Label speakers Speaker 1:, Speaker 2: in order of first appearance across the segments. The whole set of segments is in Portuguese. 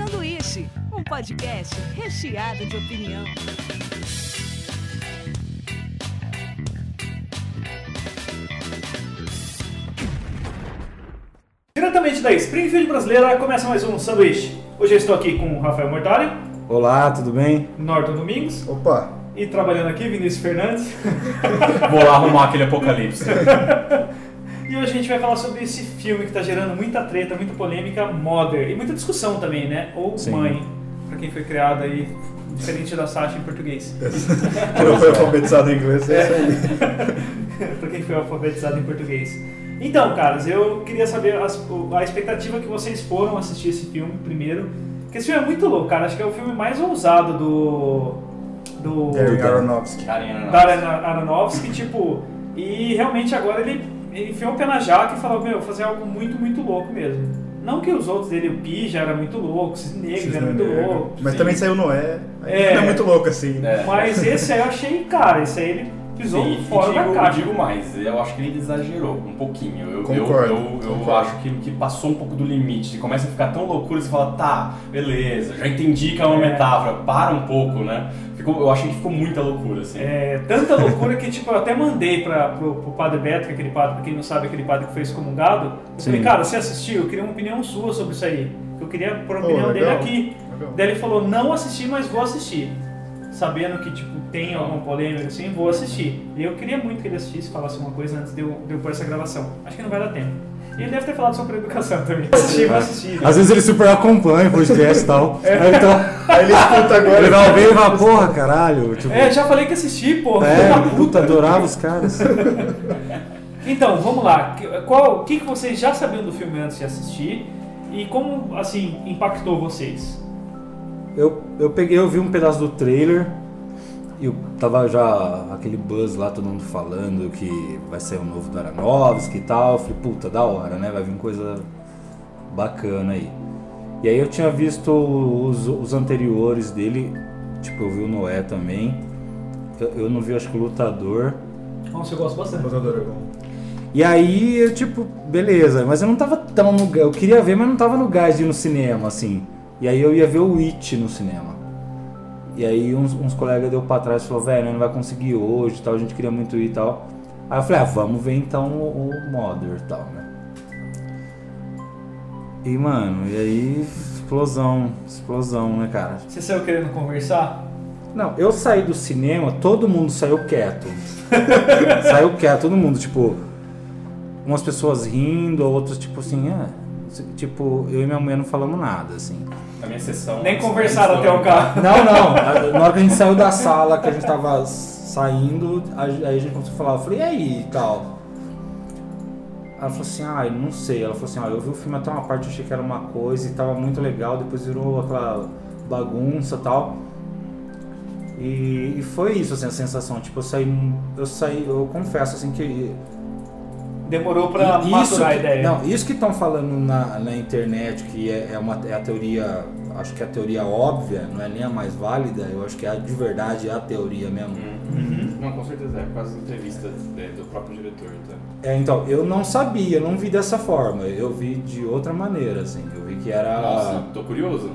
Speaker 1: Sanduíche, um podcast recheado de opinião.
Speaker 2: Diretamente da Springfield brasileira, começa mais um sanduíche. Hoje eu estou aqui com o Rafael Mortari,
Speaker 3: Olá, tudo bem?
Speaker 2: Norton Domingos
Speaker 4: Opa!
Speaker 2: e trabalhando aqui Vinícius Fernandes.
Speaker 5: Vou lá arrumar aquele apocalipse.
Speaker 2: E hoje a gente vai falar sobre esse filme que está gerando muita treta, muita polêmica, Mother. E muita discussão também, né? Ou
Speaker 3: Sim.
Speaker 2: Mãe, pra quem foi criado aí, diferente da Sasha em português.
Speaker 4: Que não foi alfabetizado em inglês, é isso aí.
Speaker 2: pra quem foi alfabetizado em português. Então, caras, eu queria saber as- o- a expectativa que vocês foram assistir esse filme primeiro. Porque esse filme é muito louco, cara. Acho que é o filme mais ousado do. do.
Speaker 4: Darren Aronofsky.
Speaker 2: Darren Aronofsky, tipo, e realmente agora ele enfiou o pé na jaca e falou, meu, vou fazer algo muito, muito louco mesmo. Não que os outros dele, o Pi já era muito louco, o Cisne Negro
Speaker 4: Cisne
Speaker 2: era muito louco,
Speaker 4: Mas
Speaker 5: sim.
Speaker 4: também saiu Noé. Aí
Speaker 2: É.
Speaker 4: Não é muito louco assim.
Speaker 5: É.
Speaker 2: mas esse aí eu achei, cara, esse aí ele pisou
Speaker 5: Sim,
Speaker 2: fora
Speaker 5: e
Speaker 2: da
Speaker 5: digo,
Speaker 2: caixa.
Speaker 5: digo mais, eu acho que ele exagerou um pouquinho. Eu,
Speaker 4: Concordo,
Speaker 5: eu, eu,
Speaker 4: concordo.
Speaker 5: acho que, que passou um pouco do limite. Começa a ficar tão loucura, você fala, tá, beleza, já entendi que é uma
Speaker 2: É.
Speaker 5: metáfora, para um pouco, né? Ficou, eu achei que ficou muita loucura, assim.
Speaker 2: É, tanta loucura que tipo, eu até mandei pra, pro, pro padre Beto, que é aquele padre, pra quem não sabe, aquele padre que foi excomungado. Eu
Speaker 3: Sim.
Speaker 2: falei, cara, você assistiu? Eu queria uma opinião sua sobre isso aí. Eu queria pôr a
Speaker 4: Oh,
Speaker 2: opinião dele
Speaker 4: legal.
Speaker 2: aqui.
Speaker 4: Legal.
Speaker 2: Daí ele falou, não assisti, mas vou assistir. Sabendo que tipo, tem alguma polêmica assim, vou assistir. E eu queria muito que ele assistisse, falasse uma coisa antes de eu, de eu pôr essa gravação. Acho que não vai dar tempo. E ele deve ter falado sobre educação também. Assistir, vou assistir.
Speaker 3: Às vezes ele super acompanha o podcast e tal.
Speaker 2: É.
Speaker 3: Aí então,
Speaker 4: Aí ele escuta agora.
Speaker 3: ele vai ouvir e vai, porra, caralho. Tipo,
Speaker 2: É, já falei que assisti, pô.
Speaker 3: é, puta, adorava os caras.
Speaker 2: Então, vamos lá. Que- Qual, o que, que vocês já sabiam do filme antes de assistir? E como, assim, impactou vocês?
Speaker 3: Eu, eu peguei, eu vi um pedaço do trailer e tava já aquele buzz lá, todo mundo falando que vai sair um novo do Aronofsky e tal. Eu falei, puta, da hora, né? Vai vir coisa bacana aí. E aí eu tinha visto os, os anteriores dele, tipo, eu vi o Noé também. Eu, eu não vi, acho que o Lutador.
Speaker 2: Nossa, eu gosto bastante.
Speaker 4: Lutador é bom.
Speaker 3: E aí, eu, tipo, beleza, mas eu não tava tão no. Eu queria ver, mas não tava no gás de ir no cinema, assim. E aí eu ia ver o It no cinema. E aí uns, uns colegas deu pra trás e falou, velho, não vai conseguir hoje e tal, a gente queria muito ir e tal. Aí eu falei, ah, vamos ver então o, o Mother e tal, né? E mano, e aí, explosão, explosão, né, cara?
Speaker 2: Você saiu querendo conversar?
Speaker 3: Não, eu saí do cinema, todo mundo saiu quieto. saiu quieto, todo mundo, tipo, umas pessoas rindo, outras tipo assim, ah, tipo, eu e minha mulher não falamos nada, assim.
Speaker 5: Na minha sessão.
Speaker 2: Nem conversaram até o carro.
Speaker 3: Não, não, na hora que a gente saiu da sala, que a gente tava saindo, aí a gente começou a falar, eu falei, e aí e tal. Ela falou assim, ah, eu não sei. Ela falou assim, ah, eu vi o filme até uma parte, achei que era uma coisa e tava muito legal, depois virou aquela bagunça e tal. E, e foi isso, assim, a sensação. Tipo, eu saí. Eu saí, eu confesso assim que.
Speaker 2: Demorou pra
Speaker 3: e-
Speaker 2: maturar a ideia.
Speaker 3: Não, isso que estão falando na, na internet, que é, é, uma, é a teoria. Acho que é a teoria óbvia, não é nem a mais válida, eu acho que é a, de verdade é a teoria mesmo.
Speaker 5: Uhum. Não, com certeza, é da entrevista do próprio diretor. Tá?
Speaker 3: É, então, eu não sabia, eu não vi dessa forma, eu vi de outra maneira, assim. Eu vi que era.
Speaker 5: Nossa, tô curioso.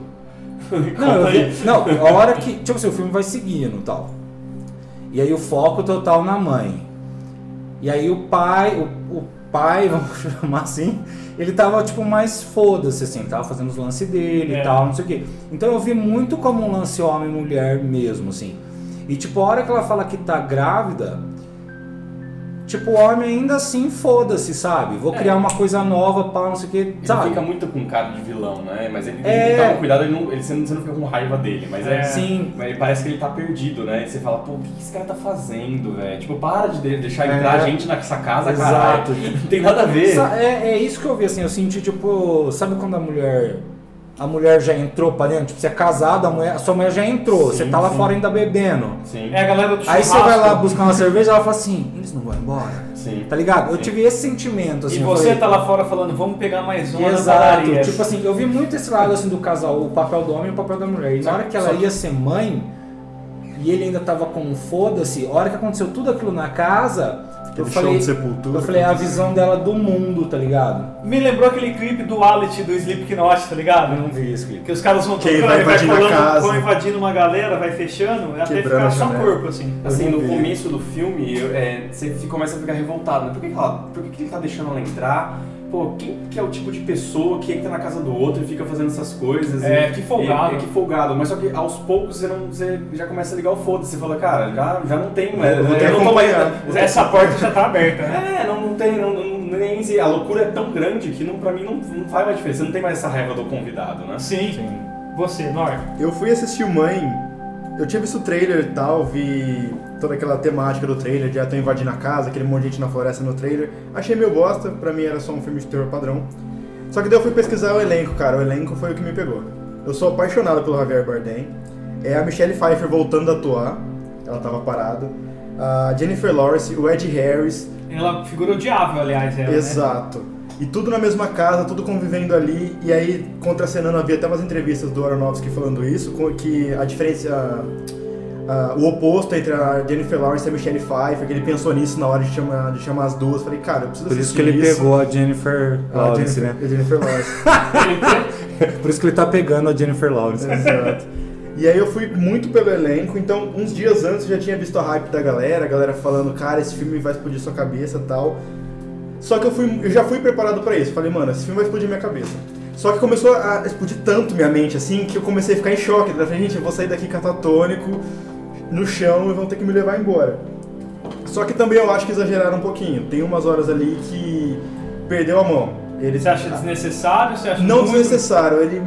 Speaker 3: Não, vi, não, a hora que. Tipo assim, o filme vai seguindo e tal. E aí o foco total na mãe. E aí o pai, o, o pai, vamos chamar assim, ele tava tipo mais foda-se, assim, tava fazendo os lances dele
Speaker 2: É.
Speaker 3: e tal, não sei o quê. Então eu vi muito como um lance homem e mulher mesmo, assim. E tipo, a hora que ela fala que tá grávida, tipo, o homem ainda assim foda-se, sabe? Vou
Speaker 5: É.
Speaker 3: criar uma coisa nova, pá, não sei o quê,
Speaker 5: Ele
Speaker 3: sabe?
Speaker 5: fica muito com cara de vilão, né? Mas ele
Speaker 3: É.
Speaker 5: tem que tomar cuidado, ele não, ele, você, não, você não fica com raiva dele, mas é.
Speaker 3: Sim.
Speaker 5: Mas ele parece que ele tá perdido, né? E você fala, pô, o que esse cara tá fazendo, velho? Tipo, para de de- deixar
Speaker 3: É.
Speaker 5: entrar gente nessa casa,
Speaker 3: Exato.
Speaker 5: Não tem nada a ver.
Speaker 3: É, é isso que eu vi, assim, eu senti, tipo, sabe quando a mulher. A mulher já entrou pra dentro? Tipo, você é casado, a, mulher, a sua mulher já entrou,
Speaker 5: Sim,
Speaker 3: você tá lá
Speaker 5: sim.
Speaker 3: fora ainda bebendo.
Speaker 5: Sim.
Speaker 2: É a galera do
Speaker 3: Aí você vai lá buscar uma cerveja ela fala assim, eles não vão embora.
Speaker 5: Sim.
Speaker 3: Tá ligado? Eu tive esse sentimento, assim.
Speaker 2: E você
Speaker 3: falei,
Speaker 2: tá lá fora falando, vamos pegar mais uma
Speaker 3: Exato, tipo assim, eu vi muito esse lado assim do casal, o papel do homem e o papel da mulher. E na hora que ela ia ser mãe, e ele ainda tava com um foda-se, a hora que aconteceu tudo aquilo na casa, Eu
Speaker 4: show
Speaker 3: falei,
Speaker 4: de sepultura.
Speaker 3: eu falei, é a visão dela do mundo, tá ligado?
Speaker 2: Me lembrou aquele clipe do Wallet do Slipknot, tá ligado?
Speaker 3: Eu não vi esse clipe.
Speaker 2: Que os caras vão tocando
Speaker 4: vai
Speaker 2: e vai
Speaker 4: invadindo a
Speaker 2: colando,
Speaker 4: casa.
Speaker 2: vão invadindo uma galera, vai fechando, até
Speaker 4: Quebrando
Speaker 2: ficar só corpo, assim.
Speaker 5: Assim, no
Speaker 4: vi.
Speaker 5: começo do filme, eu- é, você começa a ficar revoltado, né? Por que, que, ela, por que, que ele tá deixando ela entrar? Pô, quem que é o tipo de pessoa que entra na casa do outro e fica fazendo essas coisas?
Speaker 2: É,
Speaker 5: E-
Speaker 2: que folgado.
Speaker 5: e- É, que folgado. Mas só que aos poucos você, não, você já começa a ligar o foda-se. Você fala, cara, já, já não tem mais.
Speaker 4: Que
Speaker 5: não tô mais-
Speaker 4: acompanhar.
Speaker 2: Essa porta já tá aberta, né?
Speaker 5: É, não, não tem, não, não- nem se- a loucura é tão grande que não, pra mim não, não faz mais diferença. Você não tem mais essa raiva do convidado, né?
Speaker 2: Sim. Você, Nor.
Speaker 4: Eu fui assistir o Mãe, eu tinha visto o trailer e tal, vi toda aquela temática do trailer, de já estão invadindo a casa, aquele monte de gente na floresta no trailer. Achei meio bosta, pra mim era só um filme de terror padrão. Só que daí eu fui pesquisar o elenco, cara, o elenco foi o que me pegou. Eu sou apaixonado pelo Javier Bardem. É a Michelle Pfeiffer voltando a atuar, ela tava parada. A Jennifer Lawrence, o Ed Harris,
Speaker 2: Ela figura odiável, aliás, ela, né?
Speaker 4: Exato. E tudo na mesma casa, tudo convivendo ali. E aí, contracenando, havia até umas entrevistas do Aronofsky falando isso, que a diferença, a- a- o oposto entre a Jennifer Lawrence e a Michelle Pfeiffer, que ele pensou nisso na hora de chamar, de chamar as duas. Falei, cara, eu preciso
Speaker 3: Por isso que ele pegou a Jennifer
Speaker 4: a
Speaker 3: Lawrence,
Speaker 4: Jennifer,
Speaker 3: né?
Speaker 4: a Jennifer Lawrence.
Speaker 3: Por isso que ele tá pegando a Jennifer Lawrence.
Speaker 4: Exato. E aí eu fui muito pelo elenco, então uns dias antes eu já tinha visto a hype da galera, a galera falando, cara, esse filme vai explodir sua cabeça e tal. Só que eu, fui, eu já fui preparado pra isso. Falei, mano, esse filme vai explodir minha cabeça. Só que começou a explodir tanto minha mente, assim, que eu comecei a ficar em choque. Eu falei, gente, eu vou sair daqui catatônico, no chão, e vão ter que me levar embora. Só que também eu acho que exageraram um pouquinho. Tem umas horas ali que perdeu a mão. Ele
Speaker 2: Você acha desnecessário? Você acha
Speaker 4: não
Speaker 2: muito-
Speaker 4: desnecessário, ele.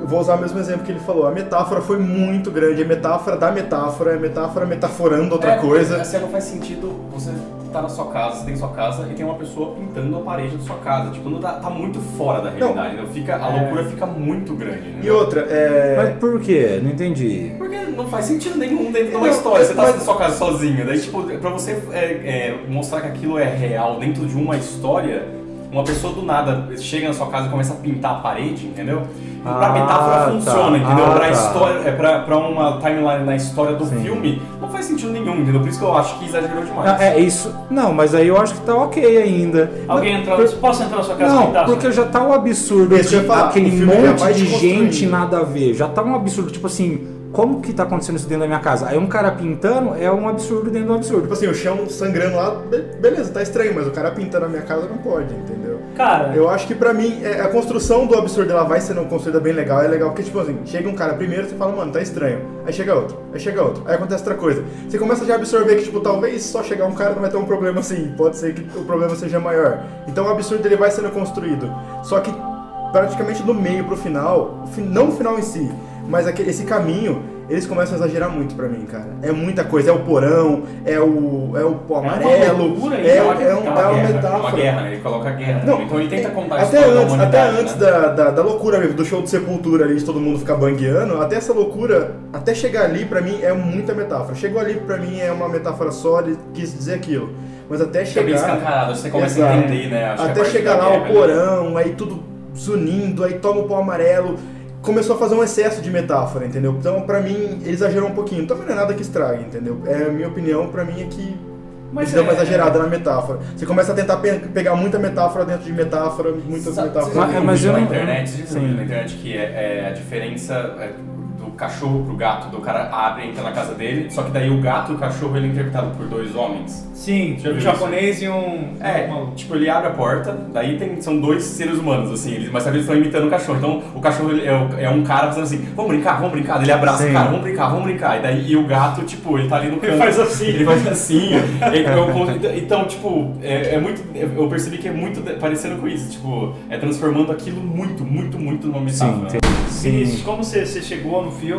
Speaker 4: Eu vou usar o mesmo exemplo que ele falou. A metáfora foi muito grande. A metáfora da metáfora, a metáfora metaforando outra
Speaker 5: É,
Speaker 4: coisa.
Speaker 5: Assim, não faz sentido você tá na sua casa, você tem sua casa e tem uma pessoa pintando a parede da sua casa. Tipo, não tá, tá muito fora da realidade. né? Fica, a
Speaker 2: É.
Speaker 5: loucura fica muito grande. Né?
Speaker 4: E outra, é.
Speaker 3: Mas por quê? Não entendi.
Speaker 5: Porque não faz sentido nenhum dentro de uma
Speaker 4: Não,
Speaker 5: história. Você tá
Speaker 4: mas-
Speaker 5: na sua casa sozinho. Daí, tipo, pra você é, é, mostrar que aquilo é real dentro de uma história, uma pessoa do nada chega na sua casa e começa a pintar a parede, entendeu? E pra
Speaker 3: Ah,
Speaker 5: metáfora
Speaker 3: tá.
Speaker 5: funciona, entendeu?
Speaker 3: Ah,
Speaker 5: pra,
Speaker 3: tá.
Speaker 5: história, é, pra, pra uma timeline na história do
Speaker 3: Sim.
Speaker 5: filme, não faz sentido nenhum, entendeu? Por isso que eu acho que exagerou demais.
Speaker 3: Ah, é isso. Não, mas aí eu acho que tá ok ainda.
Speaker 2: Alguém
Speaker 3: Não,
Speaker 2: entrou.
Speaker 3: por-
Speaker 2: Posso entrar na sua casa
Speaker 3: Não,
Speaker 2: pintar?
Speaker 3: porque já tá um absurdo de
Speaker 4: falar,
Speaker 3: aquele monte
Speaker 4: te
Speaker 3: de gente nada a ver. Já tá um absurdo, tipo assim, como que tá acontecendo isso dentro da minha casa? Aí um cara pintando é um absurdo dentro do absurdo.
Speaker 4: Tipo assim, o chão sangrando lá, be- beleza, tá estranho, mas o cara pintando a minha casa não pode, entendeu?
Speaker 2: Cara,
Speaker 4: Eu acho que pra mim, é, a construção do absurdo ela vai sendo construída bem legal. É legal porque, tipo assim, chega um cara primeiro, você fala, mano, tá estranho. Aí chega outro, aí chega outro, aí acontece outra coisa. Você começa já a absorver que, tipo, talvez só chegar um cara não vai ter um problema assim. Pode ser que o problema seja maior. Então o absurdo ele vai sendo construído. Só que praticamente do meio pro final, fi- não o final em si, mas aquele, esse caminho, eles começam a exagerar muito pra mim, cara. É muita coisa, é o porão, é o, é o pó
Speaker 2: uma
Speaker 4: amarelo,
Speaker 2: loucura
Speaker 4: é, é, um-
Speaker 5: É
Speaker 4: é
Speaker 5: uma
Speaker 4: uma
Speaker 5: guerra, é
Speaker 4: metáfora.
Speaker 5: uma guerra, né? Ele coloca a guerra.
Speaker 4: Não,
Speaker 5: então ele tenta contar a
Speaker 4: até
Speaker 5: da
Speaker 4: antes, até
Speaker 5: humanidade,
Speaker 4: antes
Speaker 5: né?
Speaker 4: da, da, da loucura mesmo, do show de sepultura ali, de todo mundo ficar bangueando, até essa loucura, até chegar ali, pra mim, é muita metáfora. Chegou ali, pra mim, é uma metáfora só, ele quis dizer aquilo. Mas até
Speaker 5: bem
Speaker 4: chegar...
Speaker 5: escancarado, você começa
Speaker 4: Exato.
Speaker 5: a entender, né? Acho a
Speaker 4: até chegar
Speaker 5: da
Speaker 4: lá
Speaker 5: guerra
Speaker 4: o porão, aí tudo zunindo, aí toma o pó amarelo. Começou a fazer um excesso de metáfora, entendeu? Então, pra mim, ele exagerou um pouquinho. Também não é nada que estrague, entendeu? É a minha opinião, pra mim, é que
Speaker 2: Mas
Speaker 4: dão uma
Speaker 2: é-
Speaker 4: exagerada na metáfora. Você começa a tentar pe- pegar muita metáfora dentro de metáfora, muitas
Speaker 5: Sabe-
Speaker 4: metáforas.
Speaker 3: Mas- mas eu
Speaker 5: na internet,
Speaker 3: Sim.
Speaker 5: na internet que é, é a diferença é, cachorro pro gato, do cara abre e entra na casa dele, só que daí o gato e o cachorro ele é interpretado por dois homens.
Speaker 2: sim,
Speaker 5: Já
Speaker 2: um japonês e um.
Speaker 5: É,
Speaker 2: uma-
Speaker 5: tipo, ele abre a porta, daí tem, são dois seres humanos, assim, eles, mas sabe, eles estão imitando o cachorro. Então o cachorro ele é, é um cara fazendo assim, vamos brincar, vamos brincar, Daí ele abraça
Speaker 3: Sim.
Speaker 5: o cara, vamos brincar, vamos brincar. E daí e o gato, tipo, ele tá ali no canto.
Speaker 2: faz assim.
Speaker 5: Ele faz assim. Ele- eu- então, tipo, é, é muito. Eu percebi que é muito parecendo com isso, tipo, é transformando aquilo muito, muito, muito numa
Speaker 3: Sim,
Speaker 5: metáfora.
Speaker 2: Vinícius,
Speaker 3: sim.
Speaker 2: como você, você chegou no filme?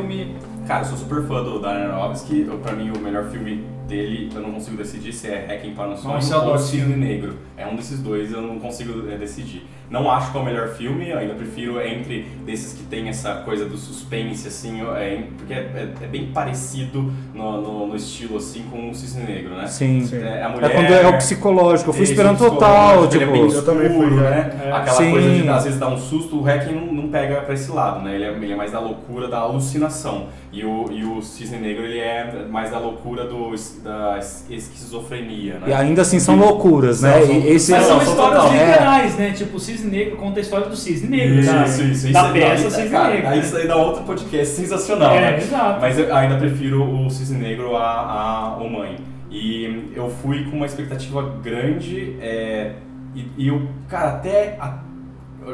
Speaker 5: Cara, eu sou super fã do Darren Aronofsky. Pra mim, o melhor filme dele, eu não consigo decidir se é Hacking para um Sonho
Speaker 2: Nossa,
Speaker 5: ou Cisne Negro. É um desses dois, eu não consigo é, decidir. Não acho que é o melhor filme, eu ainda prefiro entre desses que tem essa coisa do suspense, assim, é, porque é, é- é bem parecido no, no- no estilo, assim, com o Cisne Negro, né?
Speaker 3: Sim.
Speaker 4: Sim.
Speaker 5: É, a
Speaker 3: É
Speaker 5: mulher,
Speaker 3: quando é o psicológico. Eu fui esperando total,
Speaker 5: ele
Speaker 3: tipo.
Speaker 5: é bem
Speaker 4: Eu também fui,
Speaker 5: escuro, né?
Speaker 2: É.
Speaker 5: Aquela
Speaker 3: Sim.
Speaker 5: coisa de às vezes dar um susto, o Hacking não, não pega pra esse lado, né? Ele é, ele é mais da loucura, da alucinação. E o, e o Cisne Negro, ele é mais da loucura do, da esquizofrenia, né?
Speaker 3: E ainda assim são loucuras, né?
Speaker 5: São- são-
Speaker 3: E esse
Speaker 2: Mas
Speaker 5: Não,
Speaker 2: são
Speaker 5: são
Speaker 2: histórias literais, né? Tipo, o Cisne Negro conta a história do Cisne Negro, tá?
Speaker 5: Isso, isso, isso.
Speaker 2: Da
Speaker 5: aí-
Speaker 2: peça Cisne
Speaker 5: cara,
Speaker 2: Negro.
Speaker 5: Aí
Speaker 2: né?
Speaker 5: isso aí dá outro podcast sensacional,
Speaker 2: É,
Speaker 5: né?
Speaker 2: exato.
Speaker 5: Mas eu ainda prefiro o Cisne Negro a, a O Mãe. E eu fui com uma expectativa grande é, e, e eu, cara, até... a-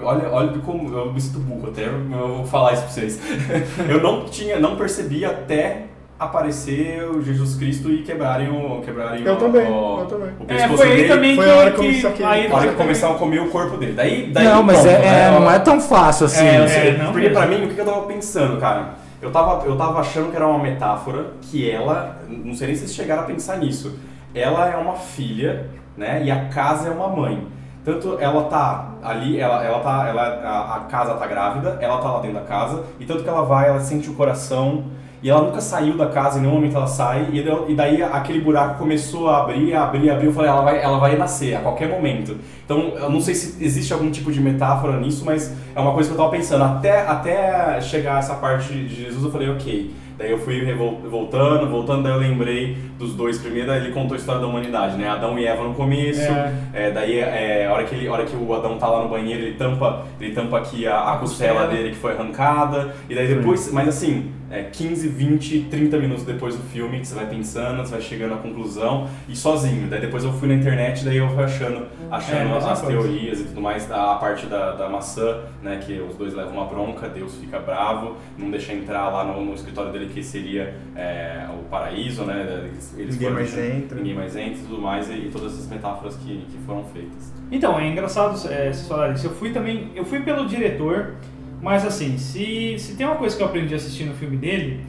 Speaker 5: olha, olha como eu me sinto burro até, eu vou falar isso pra vocês. eu não tinha, não percebi até aparecer o Jesus Cristo e quebrarem o... Quebrarem
Speaker 4: Eu
Speaker 5: o,
Speaker 4: também,
Speaker 5: o,
Speaker 4: eu também.
Speaker 5: o
Speaker 2: É,
Speaker 5: pescoço
Speaker 2: foi aí
Speaker 5: dele.
Speaker 2: também
Speaker 4: foi
Speaker 2: que,
Speaker 4: a hora que
Speaker 2: que
Speaker 4: saquei.
Speaker 2: aí
Speaker 5: A hora que começaram a comer o corpo dele. Daí, daí
Speaker 3: Não, mas
Speaker 5: pronto,
Speaker 3: é,
Speaker 5: né?
Speaker 3: é- não é tão fácil assim.
Speaker 5: É,
Speaker 2: É,
Speaker 5: sei.
Speaker 2: não
Speaker 5: porque pra mim, o que eu tava pensando, cara? Eu tava, eu tava achando que era uma metáfora que ela, não sei nem se vocês chegaram a pensar nisso, ela é uma filha, né? E a casa é uma mãe. Tanto ela tá ali, ela, ela tá, ela, a, a casa tá grávida, ela tá lá dentro da casa, e tanto que ela vai, ela sente o coração, e ela nunca saiu da casa, em nenhum momento ela sai, e, da- daí aquele buraco começou a abrir, abrir, abrir, eu falei, ela vai, ela vai nascer a ququalquer momento. Então, eu não sei se existe algum tipo de metáfora nisso, mas é uma coisa que eu tava pensando. Até, até chegar essa parte de Jesus, eu falei, ok. Daí eu fui voltando, voltando, daí eu lembrei dos dois primeiro, daí ele contou a história da humanidade, né? Adão e Eva no começo,
Speaker 2: É.
Speaker 5: é, daí é, a, hora que ele, a hora que o Adão tá lá no banheiro, ele tampa, ele tampa aqui a, a costela
Speaker 2: costela.
Speaker 5: dele que foi arrancada, e daí depois, mas assim, é, 15, 20, 30 minutos depois do filme, que você vai pensando, você vai chegando à conclusão, e sozinho. Daí depois eu fui na internet, daí eu fui achando,
Speaker 2: É,
Speaker 5: achando
Speaker 2: mesma
Speaker 5: as
Speaker 2: coisa.
Speaker 5: teorias e tudo mais, da a parte da, da maçã, né, que os dois levam uma bronca, Deus fica bravo, não deixa entrar lá no, no escritório dele que seria é, o paraíso, né, eles, eles
Speaker 4: Ninguém
Speaker 5: foram
Speaker 4: mais
Speaker 5: deixando-
Speaker 4: entra.
Speaker 5: Ninguém mais entra e tudo mais, e, e todas essas metáforas que, que foram feitas.
Speaker 2: Então, é engraçado é, vocês falarem isso. Eu fui também, eu fui pelo diretor, mas assim, se, se tem uma coisa que eu aprendi assistindo o filme dele,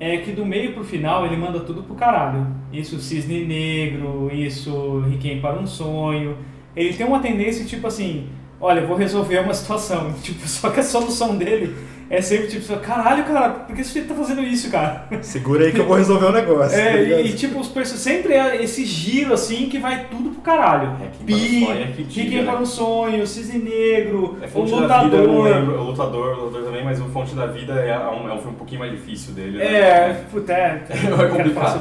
Speaker 2: é que do meio pro final ele manda tudo pro caralho. Isso Cisne Negro, isso Requiem para um Sonho. Ele tem uma tendência tipo assim, olha, vou resolver uma situação. Tipo, só que a solução dele é sempre tipo, caralho, cara, por que esse tá fazendo isso, cara?
Speaker 4: Segura aí que eu vou resolver o negócio. tá
Speaker 2: É,
Speaker 4: ligado?
Speaker 2: e, tipo, os perso- sempre é esse giro assim que vai tudo pro caralho.
Speaker 5: Requiem para um
Speaker 2: Pi,
Speaker 5: Sonho é que diga,
Speaker 2: Requiem
Speaker 5: né?
Speaker 2: para um sonho, Cisne Negro,
Speaker 5: É
Speaker 2: o
Speaker 5: Vida,
Speaker 2: Lutador.
Speaker 5: lembro, o Lutador, o Lutador também, mas o Fonte da Vida é um, é um filme um pouquinho mais difícil dele, né?
Speaker 2: É, puta, é.
Speaker 5: É complicado.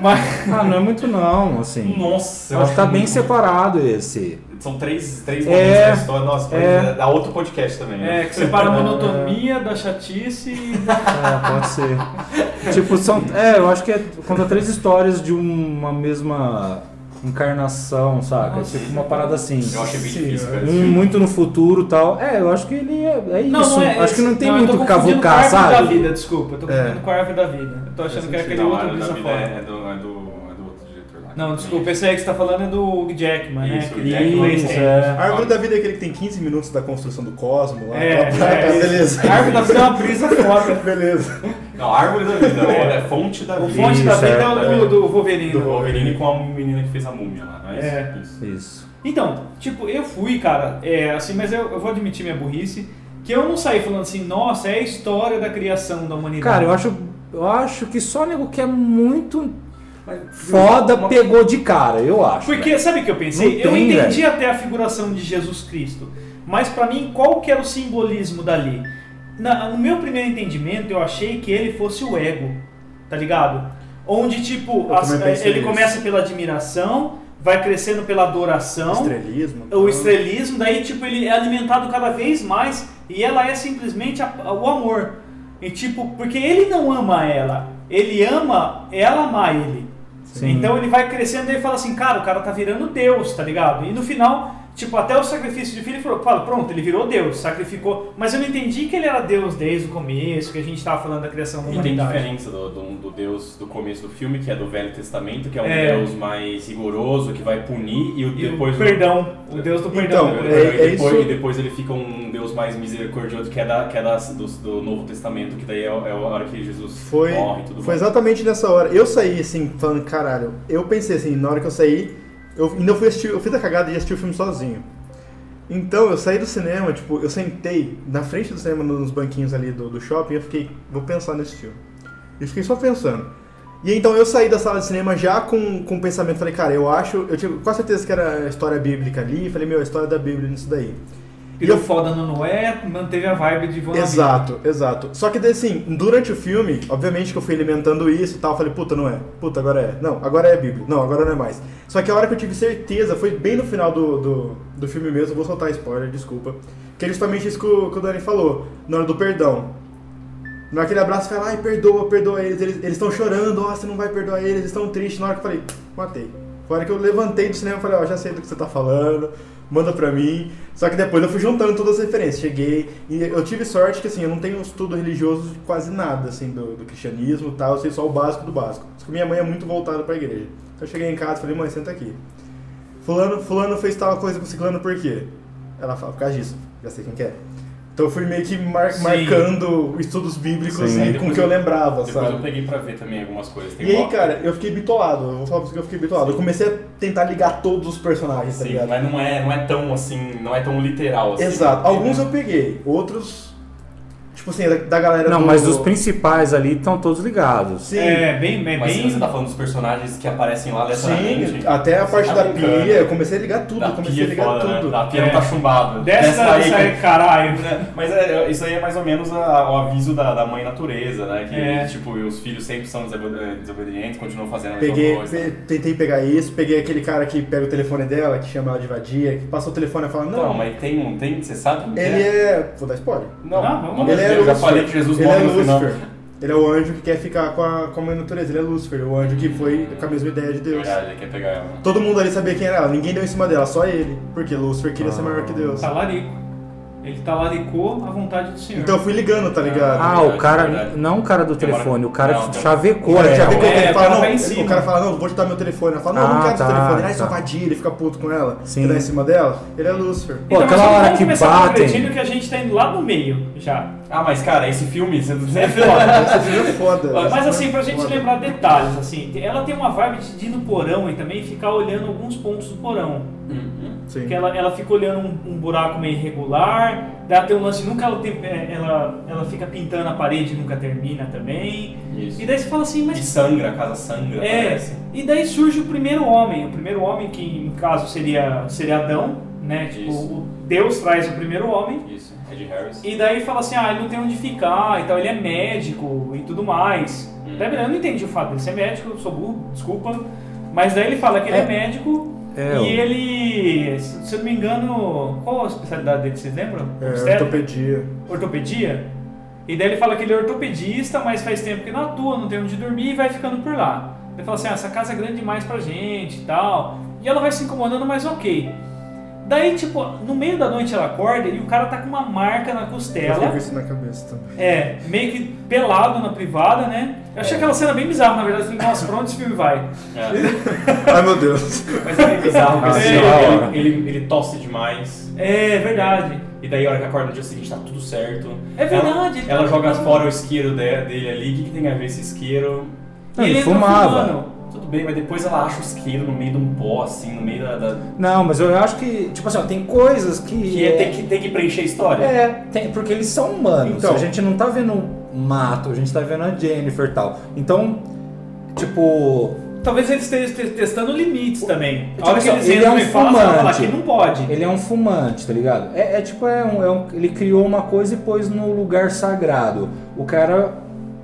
Speaker 2: Mas,
Speaker 3: Ah, não é muito não, assim.
Speaker 5: Nossa,
Speaker 3: Eu acho que tá bem
Speaker 5: muito-
Speaker 3: separado esse.
Speaker 5: São três, três
Speaker 3: É,
Speaker 5: momentos da história. Nossa,
Speaker 3: é.
Speaker 5: dá outro podcast também. né?
Speaker 2: é, que separa a monotonia da chatice e da...
Speaker 3: É, pode ser. tipo, são. É, eu acho que é, conta três histórias de uma mesma encarnação, saca?
Speaker 2: Nossa.
Speaker 3: tipo uma parada assim.
Speaker 5: Eu achei bem
Speaker 4: Sim,
Speaker 5: difícil, cara.
Speaker 3: Um muito no futuro e tal. É, eu acho que ele é, é isso.
Speaker 2: Não, não é.
Speaker 3: acho que não tem
Speaker 2: eu
Speaker 3: muito
Speaker 2: tô
Speaker 3: o que
Speaker 2: confundindo com a
Speaker 3: cavucar,
Speaker 2: Árvore da
Speaker 3: sabe?
Speaker 2: vida, desculpa. Eu tô
Speaker 4: É.
Speaker 2: confundindo com a árvore da vida. Eu tô achando que era aquele
Speaker 5: Não,
Speaker 2: outro
Speaker 5: da vida
Speaker 2: fora.
Speaker 5: é, é do, é, do, é.
Speaker 2: Não, desculpa, esse aí que você tá falando é do Hugh Jackman, né?
Speaker 5: Isso,
Speaker 2: Que
Speaker 5: o Jackman.
Speaker 3: Isso, é.
Speaker 4: A árvore da vida é aquele que tem 15 minutos da construção do cosmo lá.
Speaker 2: É,
Speaker 4: Tá,
Speaker 2: é,
Speaker 4: beleza.
Speaker 2: A árvore da vida é uma brisa foda.
Speaker 4: Beleza.
Speaker 5: Não, Árvore da Vida, é, Fonte da
Speaker 2: O
Speaker 5: Vida.
Speaker 2: fonte da
Speaker 3: Isso,
Speaker 2: vida
Speaker 3: é,
Speaker 2: é o
Speaker 5: da
Speaker 2: do, do Wolverine.
Speaker 5: do? Wolverine com a menina que fez a múmia lá, não é,
Speaker 2: É.
Speaker 5: isso?
Speaker 3: Isso.
Speaker 2: Então, tipo, eu fui, cara, é, assim, mas eu, eu vou admitir minha burrice, que eu não saí falando assim, nossa, é a história da criação da humanidade.
Speaker 3: Cara, eu acho, eu acho que só nego que é muito foda
Speaker 5: uma-
Speaker 3: pegou de cara, eu acho.
Speaker 2: Porque, sabe o que eu pensei?
Speaker 3: Não
Speaker 2: eu
Speaker 3: tem,
Speaker 2: entendi até a figuração de Jesus Cristo, mas pra mim, qual que era o simbolismo dali? Na- no meu primeiro entendimento, eu achei que ele fosse o ego, tá ligado? Onde, tipo, as- ele
Speaker 4: nisso.
Speaker 2: começa pela admiração, vai crescendo pela adoração,
Speaker 4: Estrelismo.
Speaker 2: o estrelismo, daí tipo ele é alimentado cada vez mais e ela é simplesmente a- a- o amor. E tipo, porque ele não ama ela, ele ama ela amar ele.
Speaker 3: Sim.
Speaker 2: Então ele vai crescendo e ele fala assim, cara, o cara tá virando Deus, tá ligado? E no final, tipo, até o sacrifício de filho, ele falou, fala, pronto, ele virou Deus, sacrificou. Mas eu não entendi que ele era Deus desde o começo, que a gente tava falando da criação da
Speaker 5: E tem diferença do, do, do Deus do começo do filme, que é do Velho Testamento, que é um
Speaker 2: É.
Speaker 5: Deus mais rigoroso, que vai punir, e o,
Speaker 2: E
Speaker 5: depois
Speaker 2: o perdão, o Deus do perdão.
Speaker 4: Então,
Speaker 2: né?
Speaker 4: é-
Speaker 5: e, depois,
Speaker 4: isso-
Speaker 5: e depois ele fica um Deus mais misericordioso, que é, da, que é da, do, do Novo Testamento, que daí é, é a hora que Jesus
Speaker 4: Foi,
Speaker 5: morre e tudo
Speaker 4: foi
Speaker 5: mais.
Speaker 4: exatamente nessa hora. Eu saí assim, falando, caralho, eu pensei assim, na hora que eu saí, eu ainda fui assistir, eu fiz a cagada de assistir o filme sozinho. Então eu saí do cinema, tipo, eu sentei na frente do cinema nos banquinhos ali do, do shopping e eu fiquei, vou pensar nesse filme. E fiquei só pensando. E então eu saí da sala de cinema já com, com o pensamento, falei, cara, eu acho, eu tive quase certeza que era a história bíblica ali, falei, meu, a história da Bíblia nisso daí.
Speaker 2: E deu foda no Noé, manteve a vibe de Vona
Speaker 4: Exato, exato. Só que assim, durante o filme, obviamente que eu fui alimentando isso e tal, eu falei, puta, não é. Puta, agora é. Não, agora é Bíblia. Não, agora não é mais. Só que a hora que eu tive certeza, foi bem no final do, do, do filme mesmo, vou soltar spoiler, desculpa. Que é justamente isso que o, que o Dani falou, na hora do perdão. Naquele abraço, fala, ai, perdoa, perdoa eles. Eles estão chorando, ó, você não vai perdoar eles, eles estão tristes. Na hora que eu falei, matei. Foi a hora que eu levantei do cinema e falei, ó, já sei do que você tá falando, manda pra mim. Só que depois eu fui juntando todas as referências. Cheguei e eu tive sorte que, assim, eu não tenho estudo religioso de quase nada, assim, do, do cristianismo e tal. Eu sei só o básico do básico. Só que minha mãe é muito voltada pra igreja. Então eu cheguei em casa e falei, mãe, senta aqui. Fulano, fulano fez tal coisa com ciclano por quê? Ela fala, por causa disso. Já sei quem que é. Então eu fui meio que mar-
Speaker 2: Sim.
Speaker 4: marcando estudos bíblicos
Speaker 3: Sim.
Speaker 4: e com o
Speaker 5: depois
Speaker 4: que eu
Speaker 5: eu-
Speaker 4: lembrava,
Speaker 5: Depois
Speaker 4: sabe?
Speaker 5: eu peguei pra ver também algumas coisas. Tem
Speaker 4: E aí, cara, eu fiquei bitolado. Eu vou falar pra você que eu fiquei bitolado. Eu comecei a tentar ligar todos os personagens, tá
Speaker 5: Sim,
Speaker 4: ligado?
Speaker 5: mas não é, não é tão assim, não é tão literal assim.
Speaker 4: Exato. Alguns eu peguei, outros. Tipo assim, da, da galera
Speaker 3: Não,
Speaker 4: do...
Speaker 3: mas os principais ali estão todos ligados.
Speaker 4: Sim.
Speaker 2: É, bem, bem,
Speaker 5: Mas
Speaker 2: bem.
Speaker 5: você tá falando dos personagens que aparecem lá aleatoriamente.
Speaker 4: Sim, até a
Speaker 5: você
Speaker 4: parte
Speaker 5: tá
Speaker 4: da
Speaker 5: brincando.
Speaker 4: pia, eu comecei a ligar tudo,
Speaker 5: Da
Speaker 4: eu comecei
Speaker 5: pia
Speaker 4: a
Speaker 5: é
Speaker 4: ligar
Speaker 5: foda,
Speaker 4: tudo.
Speaker 5: Né? Da pia
Speaker 2: É.
Speaker 5: não tá chumbado.
Speaker 2: Desce
Speaker 5: daí,
Speaker 2: daí,
Speaker 5: cara.
Speaker 2: caralho.
Speaker 5: Mas é, isso aí é mais ou menos a- o aviso da, da mãe natureza, né? Que,
Speaker 2: É.
Speaker 5: tipo, os filhos sempre são eh, desobedientes, continuam fazendo a mesma
Speaker 4: Peguei,
Speaker 5: coisa.
Speaker 4: pe- tentei pegar isso, peguei aquele cara que pega o telefone dela, que chama ela de vadia, que passa o telefone e fala, não,
Speaker 5: Não, mas tem um, tem, você sabe
Speaker 4: ele
Speaker 5: é?
Speaker 4: é... Vou dar spoiler.
Speaker 5: Não,
Speaker 2: Não, vamos
Speaker 5: vamos
Speaker 4: Ele é
Speaker 5: eu já falei que Jesus
Speaker 4: ele
Speaker 5: morre
Speaker 4: é
Speaker 5: no final.
Speaker 4: Ele é o anjo que quer ficar com a, com a mãe natureza, ele é Lúcifer, o anjo que foi com a mesma ideia de Deus.
Speaker 5: Verdade, ele quer pegar ela.
Speaker 4: Todo mundo ali sabia quem era ela, ninguém deu em cima dela, só ele. Porque Lúcifer queria ser maior que Deus.
Speaker 2: Talarico. Ele talaricou a vontade do Senhor.
Speaker 4: Então eu fui ligando, tá ligado?
Speaker 3: Ah, o cara,
Speaker 5: verdade.
Speaker 3: não o cara do telefone, o cara
Speaker 5: Não,
Speaker 3: chavecou
Speaker 4: vê que
Speaker 2: É,
Speaker 4: ele
Speaker 2: o
Speaker 4: fala,
Speaker 2: cara
Speaker 4: não,
Speaker 2: vai em
Speaker 4: ele-
Speaker 2: cima.
Speaker 4: o cara fala, não, vou te dar meu telefone. Ela fala, não, não
Speaker 3: Ah,
Speaker 4: quero seu
Speaker 3: tá,
Speaker 4: telefone. Ah,
Speaker 3: tá.
Speaker 4: sua vadia, ele fica puto com ela.
Speaker 3: Sim.
Speaker 4: Sim. dá em cima dela. Ele é Lúcifer.
Speaker 3: Pô,
Speaker 2: Então,
Speaker 3: aquela hora que batem.
Speaker 2: que a gente tá indo lá no meio já.
Speaker 5: Ah, mas cara, esse filme, você não
Speaker 4: É foda, esse filme é foda.
Speaker 2: Mas assim,
Speaker 4: é
Speaker 2: pra gente
Speaker 4: foda.
Speaker 2: lembrar detalhes, assim, ela tem uma vibe de ir no porão e também ficar olhando alguns pontos do porão.
Speaker 4: Sim.
Speaker 2: Porque ela, ela fica olhando um, um buraco meio irregular, ela tem um lance, nunca ela, tem, é, ela, ela fica pintando a parede e nunca termina também.
Speaker 5: Isso.
Speaker 2: E daí você fala assim,
Speaker 5: E
Speaker 2: mas
Speaker 5: sangra, a casa sangra,
Speaker 2: É,
Speaker 5: parece.
Speaker 2: e daí surge o primeiro homem. O primeiro homem, que em caso seria, seria Adão, né? Tipo, Deus traz o primeiro homem.
Speaker 5: Isso, Harris.
Speaker 2: E daí fala assim, ah, ele não tem onde ficar e tal, ele é médico e tudo mais.
Speaker 5: Hum.
Speaker 2: Daí eu não entendi o fato dele ser médico, eu sou burro, desculpa. Mas daí ele fala que ele é,
Speaker 3: É.
Speaker 2: médico
Speaker 3: É,
Speaker 2: e ele, se eu não me engano, qual a especialidade dele, vocês lembram?
Speaker 4: É, ortopedia.
Speaker 2: ortopedia. E daí ele fala que ele é ortopedista, mas faz tempo que não atua, não tem onde dormir e vai ficando por lá. Ele fala assim, ah, essa casa é grande demais pra gente e tal. E ela vai se incomodando, mas ok. Daí, tipo, no meio da noite ela acorda e o cara tá com uma marca na
Speaker 4: Eu
Speaker 2: costela.
Speaker 4: com isso na cabeça também.
Speaker 2: É, meio que pelado na privada, né? Eu achei aquela cena bem bizarra, na verdade. Eu falei, nossa, pra onde esse filme vai?
Speaker 5: É.
Speaker 4: Ai meu Deus.
Speaker 5: Mas é meio bizarro, porque
Speaker 3: Ah,
Speaker 5: assim, ele, ele, ele tosse demais.
Speaker 2: É verdade.
Speaker 5: E daí a hora que acorda no dia seguinte tá tudo certo.
Speaker 2: É verdade, ele
Speaker 5: Ela, ela
Speaker 2: tá-
Speaker 5: joga fora o isqueiro de- dele ali. O que, que tem a ver esse isqueiro?
Speaker 3: Não,
Speaker 2: E
Speaker 3: ele
Speaker 2: entra
Speaker 3: fumava.
Speaker 5: Bem, mas depois ela acha o isqueiro no meio de um pó, assim, no meio da. da-
Speaker 3: Não, mas eu acho que, tipo assim, ó, tem coisas que.
Speaker 5: Que é, tem, que tem que preencher a história.
Speaker 3: É, tem, porque eles são humanos.
Speaker 4: Então.
Speaker 3: a gente não tá vendo um mato, a gente tá vendo a Jennifer e tal. Então, tipo,
Speaker 2: Talvez eles estejam testando limites também.
Speaker 3: Tipo
Speaker 2: A hora que
Speaker 3: assim,
Speaker 2: eles
Speaker 3: ele
Speaker 2: entram
Speaker 3: é um
Speaker 2: e falam, fala
Speaker 3: fumante.
Speaker 2: que não pode.
Speaker 3: ele é um fumante, tá ligado? É, é tipo, é um, é um- ele criou uma coisa e pôs no lugar sagrado. O cara,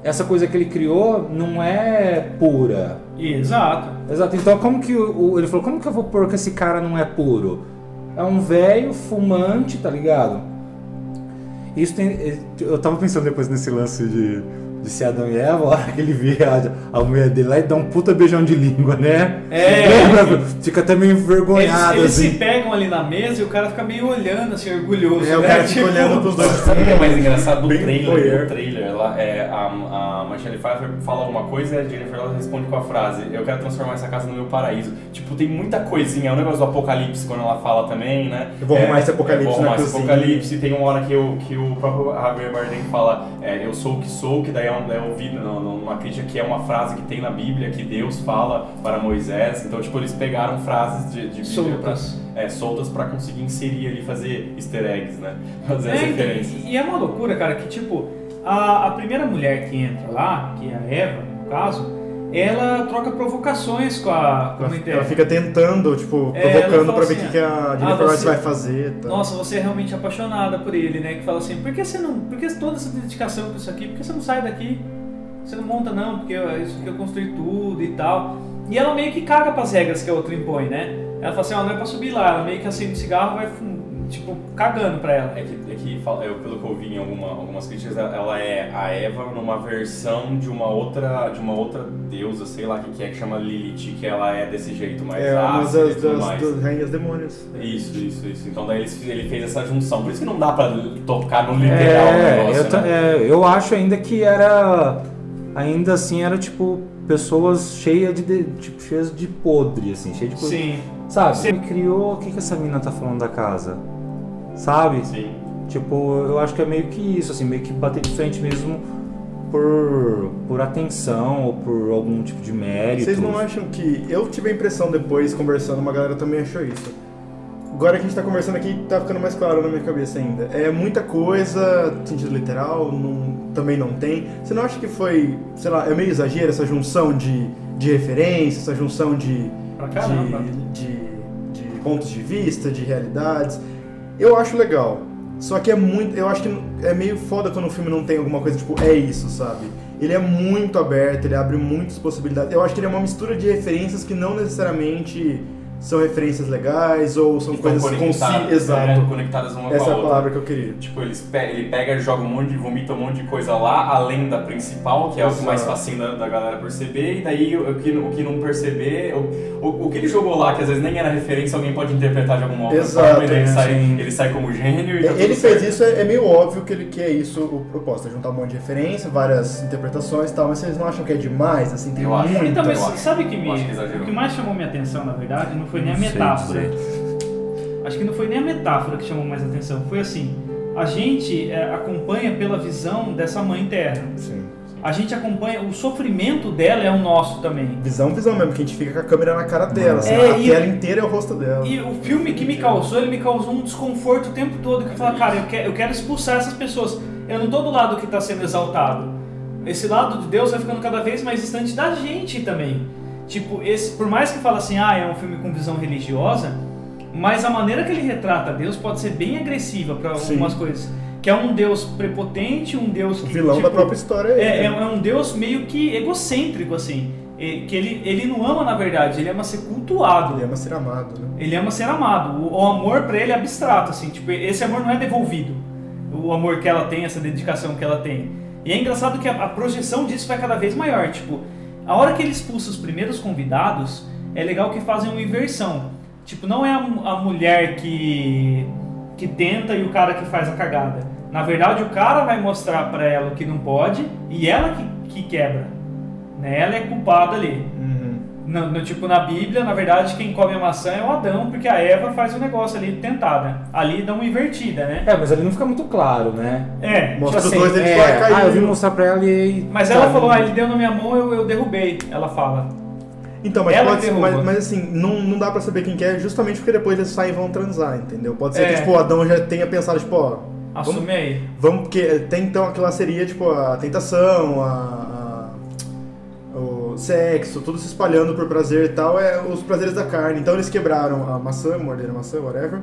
Speaker 3: essa coisa que ele criou não é pura.
Speaker 2: Exato.
Speaker 3: Exato. Então, como que o, o- ele falou, como que eu vou pôr que esse cara não é puro? É um velho fumante, tá ligado? Isso tem. Eu tava pensando depois nesse lance de, de ser Adão e Eva, a hora que ele vê a, a mulher dele lá e dá um puta beijão de língua, né?
Speaker 2: É.
Speaker 3: Lembra? Fica até meio
Speaker 2: Eles,
Speaker 3: envergonhado,
Speaker 2: eles
Speaker 3: assim.
Speaker 2: se pegam ali na mesa e o cara fica meio olhando, assim, orgulhoso.
Speaker 4: É, o
Speaker 2: né?
Speaker 4: cara fica
Speaker 2: Tipo,
Speaker 4: olhando pros dois.
Speaker 5: Sabe o que é mais engraçado do
Speaker 4: Bem
Speaker 5: trailer? Do trailer ela, é, a, a Michelle Pfeiffer fala alguma coisa e a Jennifer ela responde com a frase: Eu quero transformar essa casa no meu paraíso. Tipo, tem muita coisinha. É o negócio do apocalipse quando ela fala também, né?
Speaker 4: Eu vou
Speaker 5: É,
Speaker 4: arrumar esse apocalipse
Speaker 5: eu vou arrumar
Speaker 4: na
Speaker 5: esse
Speaker 4: cozinha.
Speaker 5: apocalipse. Tem uma hora que, o que o próprio Javier Bardem fala: é, Eu sou o que sou, que daí é, um, é ouvido numa crítica que é uma frase que tem na Bíblia, que Deus fala para Moisés. Então, tipo, eles pegaram frases de, de Bíblia pra-
Speaker 2: Soltas.
Speaker 5: é, soltas pra conseguir inserir ali, fazer easter eggs, né? Fazer as
Speaker 2: É,
Speaker 5: referências.
Speaker 2: e, e é uma loucura, cara, que tipo, a, a primeira mulher que entra lá, que é a Eva, no caso, ela troca provocações com a, com
Speaker 4: Ela, ela fica tentando, tipo,
Speaker 2: É,
Speaker 4: provocando pra ver o
Speaker 2: assim,
Speaker 4: que, que a
Speaker 2: ah,
Speaker 4: Jennifer
Speaker 2: você-
Speaker 4: vai fazer. tal.
Speaker 2: Nossa, você é realmente apaixonada por ele, né? Que fala assim, por que você não. Por que toda essa dedicação pra isso aqui? Por que você não sai daqui? Você não monta não, porque eu- isso aqui eu construí tudo e tal. E ela meio que caga pras regras que a outra impõe, né? Ela fala assim, ó, não é pra subir lá, ela meio que acende o cigarro e vai, tipo, cagando pra ela.
Speaker 5: É que, é que fala- eu, pelo que eu vi em alguma- algumas críticas, ela- é a Eva numa versão de uma outra, de uma outra deusa, sei lá o que, que é, que chama Lilith, que ela é desse jeito mais
Speaker 4: É
Speaker 5: ácida e
Speaker 4: das,
Speaker 5: tudo
Speaker 4: das,
Speaker 5: mais.
Speaker 4: das rainhas demônios.
Speaker 5: Isso, isso, isso. Então daí eles- ele fez essa junção. Por isso que não dá pra tocar no literal o
Speaker 3: É,
Speaker 5: negócio,
Speaker 3: eu,
Speaker 5: né?
Speaker 3: é, eu acho ainda que era. Ainda assim era tipo pessoas cheias de, de- tipo cheias de podre assim, cheias de podre.
Speaker 2: Sim.
Speaker 3: Sabe?
Speaker 2: Sim.
Speaker 3: Me criou, o que que essa mina tá falando da casa? Sabe?
Speaker 5: Sim.
Speaker 3: Tipo, eu acho que é meio que isso, assim, meio que bater de frente mesmo por, por atenção ou por algum tipo de mérito.
Speaker 4: Vocês não acham que. Eu tive a impressão depois, conversando, uma galera também achou isso. Agora que a gente tá conversando aqui, tá ficando mais claro na minha cabeça ainda. É muita coisa, sentido literal, não- também não tem. Você não acha que foi, sei lá, é meio exagero essa junção de, de referência, essa junção de,
Speaker 2: Pra caramba.
Speaker 4: de, de, de pontos de vista, de realidades? Eu acho legal. Só que é muito. Eu acho que é meio foda quando o filme não tem alguma coisa tipo, é isso, sabe? Ele é muito aberto, ele abre muitas possibilidades. Eu acho que ele é uma mistura de referências que não necessariamente são referências legais ou são coisas
Speaker 5: conectadas,
Speaker 4: conci... Exato.
Speaker 5: é, conectadas uma
Speaker 4: Essa
Speaker 5: com
Speaker 4: é
Speaker 5: a
Speaker 4: a
Speaker 5: outra.
Speaker 4: palavra que eu queria.
Speaker 5: Tipo, eles pe- ele pega e joga um monte de, vomita um monte de coisa lá, além da principal, que é o que mais
Speaker 4: Exato.
Speaker 5: fascina da galera perceber, e daí o que, o que não perceber, o, o, o que ele jogou lá, que às vezes nem era referência, alguém pode interpretar de alguma outra
Speaker 4: Exato,
Speaker 5: forma, e daí
Speaker 3: é,
Speaker 5: ele, sai, ele sai como gênio e tá
Speaker 4: Ele
Speaker 5: tudo
Speaker 4: fez
Speaker 5: certo.
Speaker 4: isso, é, é meio óbvio que, ele, que é isso o propósito, é juntar um monte de referência, várias interpretações e tal, mas vocês não acham que é demais? Assim, tem
Speaker 5: Eu acho.
Speaker 4: muito.
Speaker 2: Então, mas
Speaker 5: eu acho.
Speaker 2: sabe que me,
Speaker 5: acho
Speaker 2: o que mais chamou minha atenção, na verdade, não foi nem a metáfora.
Speaker 3: dizer.
Speaker 2: Acho que não foi nem a metáfora que chamou mais atenção. Foi assim: a gente é, acompanha pela visão dessa mãe terra.
Speaker 4: Sim.
Speaker 2: A gente acompanha, o sofrimento dela é o nosso também.
Speaker 4: Visão, visão mesmo, que a gente fica com a câmera na cara dela, assim,
Speaker 2: É,
Speaker 4: a
Speaker 2: e-
Speaker 4: tela inteira é o rosto dela.
Speaker 2: E o filme que me causou, ele me causou um desconforto o tempo todo. Que eu falo, cara, eu quero, eu quero expulsar essas pessoas. Eu não tô do lado que está sendo exaltado. Esse lado de Deus vai ficando cada vez mais distante da gente também. Tipo, esse, por mais que fala assim, ah, é um filme com visão religiosa, mas a maneira que ele retrata Deus pode ser bem agressiva para algumas coisas. Que é um Deus prepotente, um Deus
Speaker 4: O
Speaker 2: que.
Speaker 4: vilão
Speaker 2: tipo,
Speaker 4: da própria história é
Speaker 2: é, é, é um Deus meio que egocêntrico, assim. Que ele, ele não ama, na verdade, ele ama ser cultuado.
Speaker 4: Ele ama ser amado, né?
Speaker 2: Ele ama ser amado. O, o amor pra ele é abstrato, assim. Tipo, esse amor não é devolvido. O amor que ela tem, essa dedicação que ela tem. E é engraçado que a, a projeção disso vai cada vez maior. Tipo, a hora que ele expulsa os primeiros convidados, é legal que fazem uma inversão. Tipo, não é a, a mulher que, que tenta e o cara que faz a cagada. Na verdade, o cara vai mostrar pra ela o que não pode e ela que, que quebra. Né? Ela é culpada ali. No, no- tipo, na Bíblia, na verdade, quem come a maçã é o Adão, porque a Eva faz o negócio ali tentada. Ali dá uma invertida, né?
Speaker 3: É, mas ali não fica muito claro, né?
Speaker 2: É.
Speaker 4: Mostra
Speaker 3: Tipo
Speaker 4: os dois, eles
Speaker 3: é,
Speaker 4: falam, caiu.
Speaker 3: Ah, eu vim mostrar pra ela e.
Speaker 2: Mas ela
Speaker 3: sabe?
Speaker 2: falou, ah, ele deu na minha mão, eu, eu derrubei. Ela fala.
Speaker 4: Então, mas,
Speaker 2: Ela
Speaker 4: pode mas, mas assim, não, não dá pra saber quem que é, justamente porque depois eles saem e vão transar, entendeu? Pode ser
Speaker 2: É.
Speaker 4: que tipo, o Adão já tenha pensado, tipo, ó,
Speaker 2: Assume aí.
Speaker 4: vamos, porque até então aquilo lá seria, tipo, a tentação, a, sexo, tudo se espalhando por prazer e tal, é os prazeres da carne. Então eles quebraram a maçã, morderam a maçã, whatever.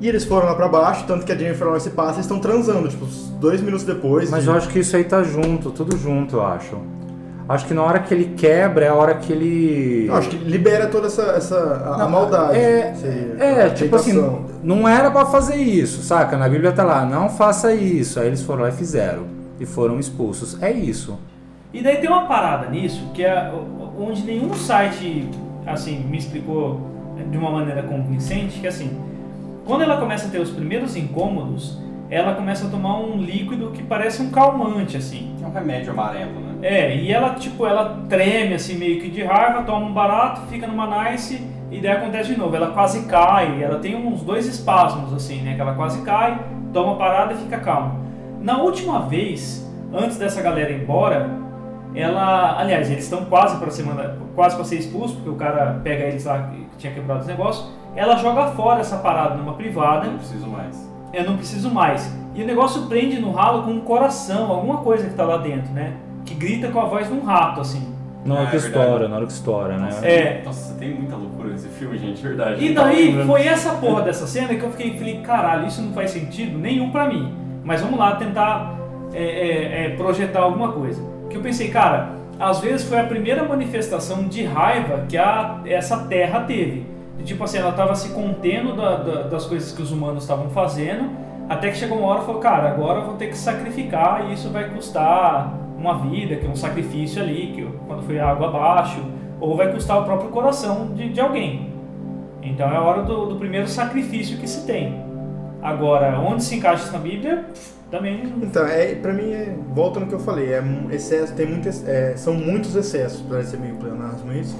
Speaker 4: E eles foram lá pra baixo, tanto que a Jennifer Lawrence passa e estão transando, tipo, dois minutos depois.
Speaker 3: Mas
Speaker 4: de-
Speaker 3: eu acho que isso aí tá junto, tudo junto, eu acho. Acho que na hora que ele quebra é a hora que ele.
Speaker 4: Acho que libera toda essa, essa a, a
Speaker 3: Não,
Speaker 4: maldade.
Speaker 3: É, é
Speaker 4: a
Speaker 3: tipo assim, não era pra fazer isso, saca? Na Bíblia tá lá, não faça isso. Aí eles foram lá e fizeram. E foram expulsos. É isso.
Speaker 2: E daí tem uma parada nisso, que é onde nenhum site, assim, me explicou de uma maneira convincente, que assim, quando ela começa a ter os primeiros incômodos, ela começa a tomar um líquido que parece um calmante, assim.
Speaker 5: É um remédio amarelo, né?
Speaker 2: É, e ela, tipo, ela treme assim meio que de raiva, toma um barato, fica numa nice e daí acontece de novo. Ela quase cai, ela tem uns dois espasmos assim, né? Que ela quase cai, toma parada e fica calma. Na última vez, antes dessa galera ir embora, ela, aliás, eles estão quase para ser manda- quase para ser expulsos, porque o cara pega eles lá que tinha quebrado os negócios. Ela joga fora essa parada numa privada.
Speaker 5: Não preciso mais.
Speaker 2: eu não preciso mais. E o negócio prende no ralo com um coração, alguma coisa que tá lá dentro, né? Que grita com a voz de um rato, assim.
Speaker 3: Na hora
Speaker 5: Ah,
Speaker 3: que
Speaker 5: é
Speaker 3: estoura, na hora que estoura, né?
Speaker 2: É.
Speaker 5: Nossa, tem muita loucura nesse filme, gente, verdade.
Speaker 2: E daí foi essa porra dessa cena que eu fiquei, falei, caralho, isso não faz sentido nenhum pra mim. Mas vamos lá tentar é, é, é, projetar alguma coisa. Que eu pensei, cara, às vezes foi a primeira manifestação de raiva que a, essa terra teve. E, tipo assim, ela tava se contendo da- da- das coisas que os humanos estavam fazendo, até que chegou uma hora e falou, cara, agora eu vou ter que sacrificar e isso vai custar uma vida, que é um sacrifício ali, que quando foi água abaixo, ou vai custar o próprio coração de, de alguém. Então é a hora do, do primeiro sacrifício que se tem. Agora, onde se encaixa isso na Bíblia, também não-
Speaker 4: Então, é, pra mim, é, volta no que eu falei, é um excesso, tem muito, é, são muitos excessos, para ser meio pleonasmo isso.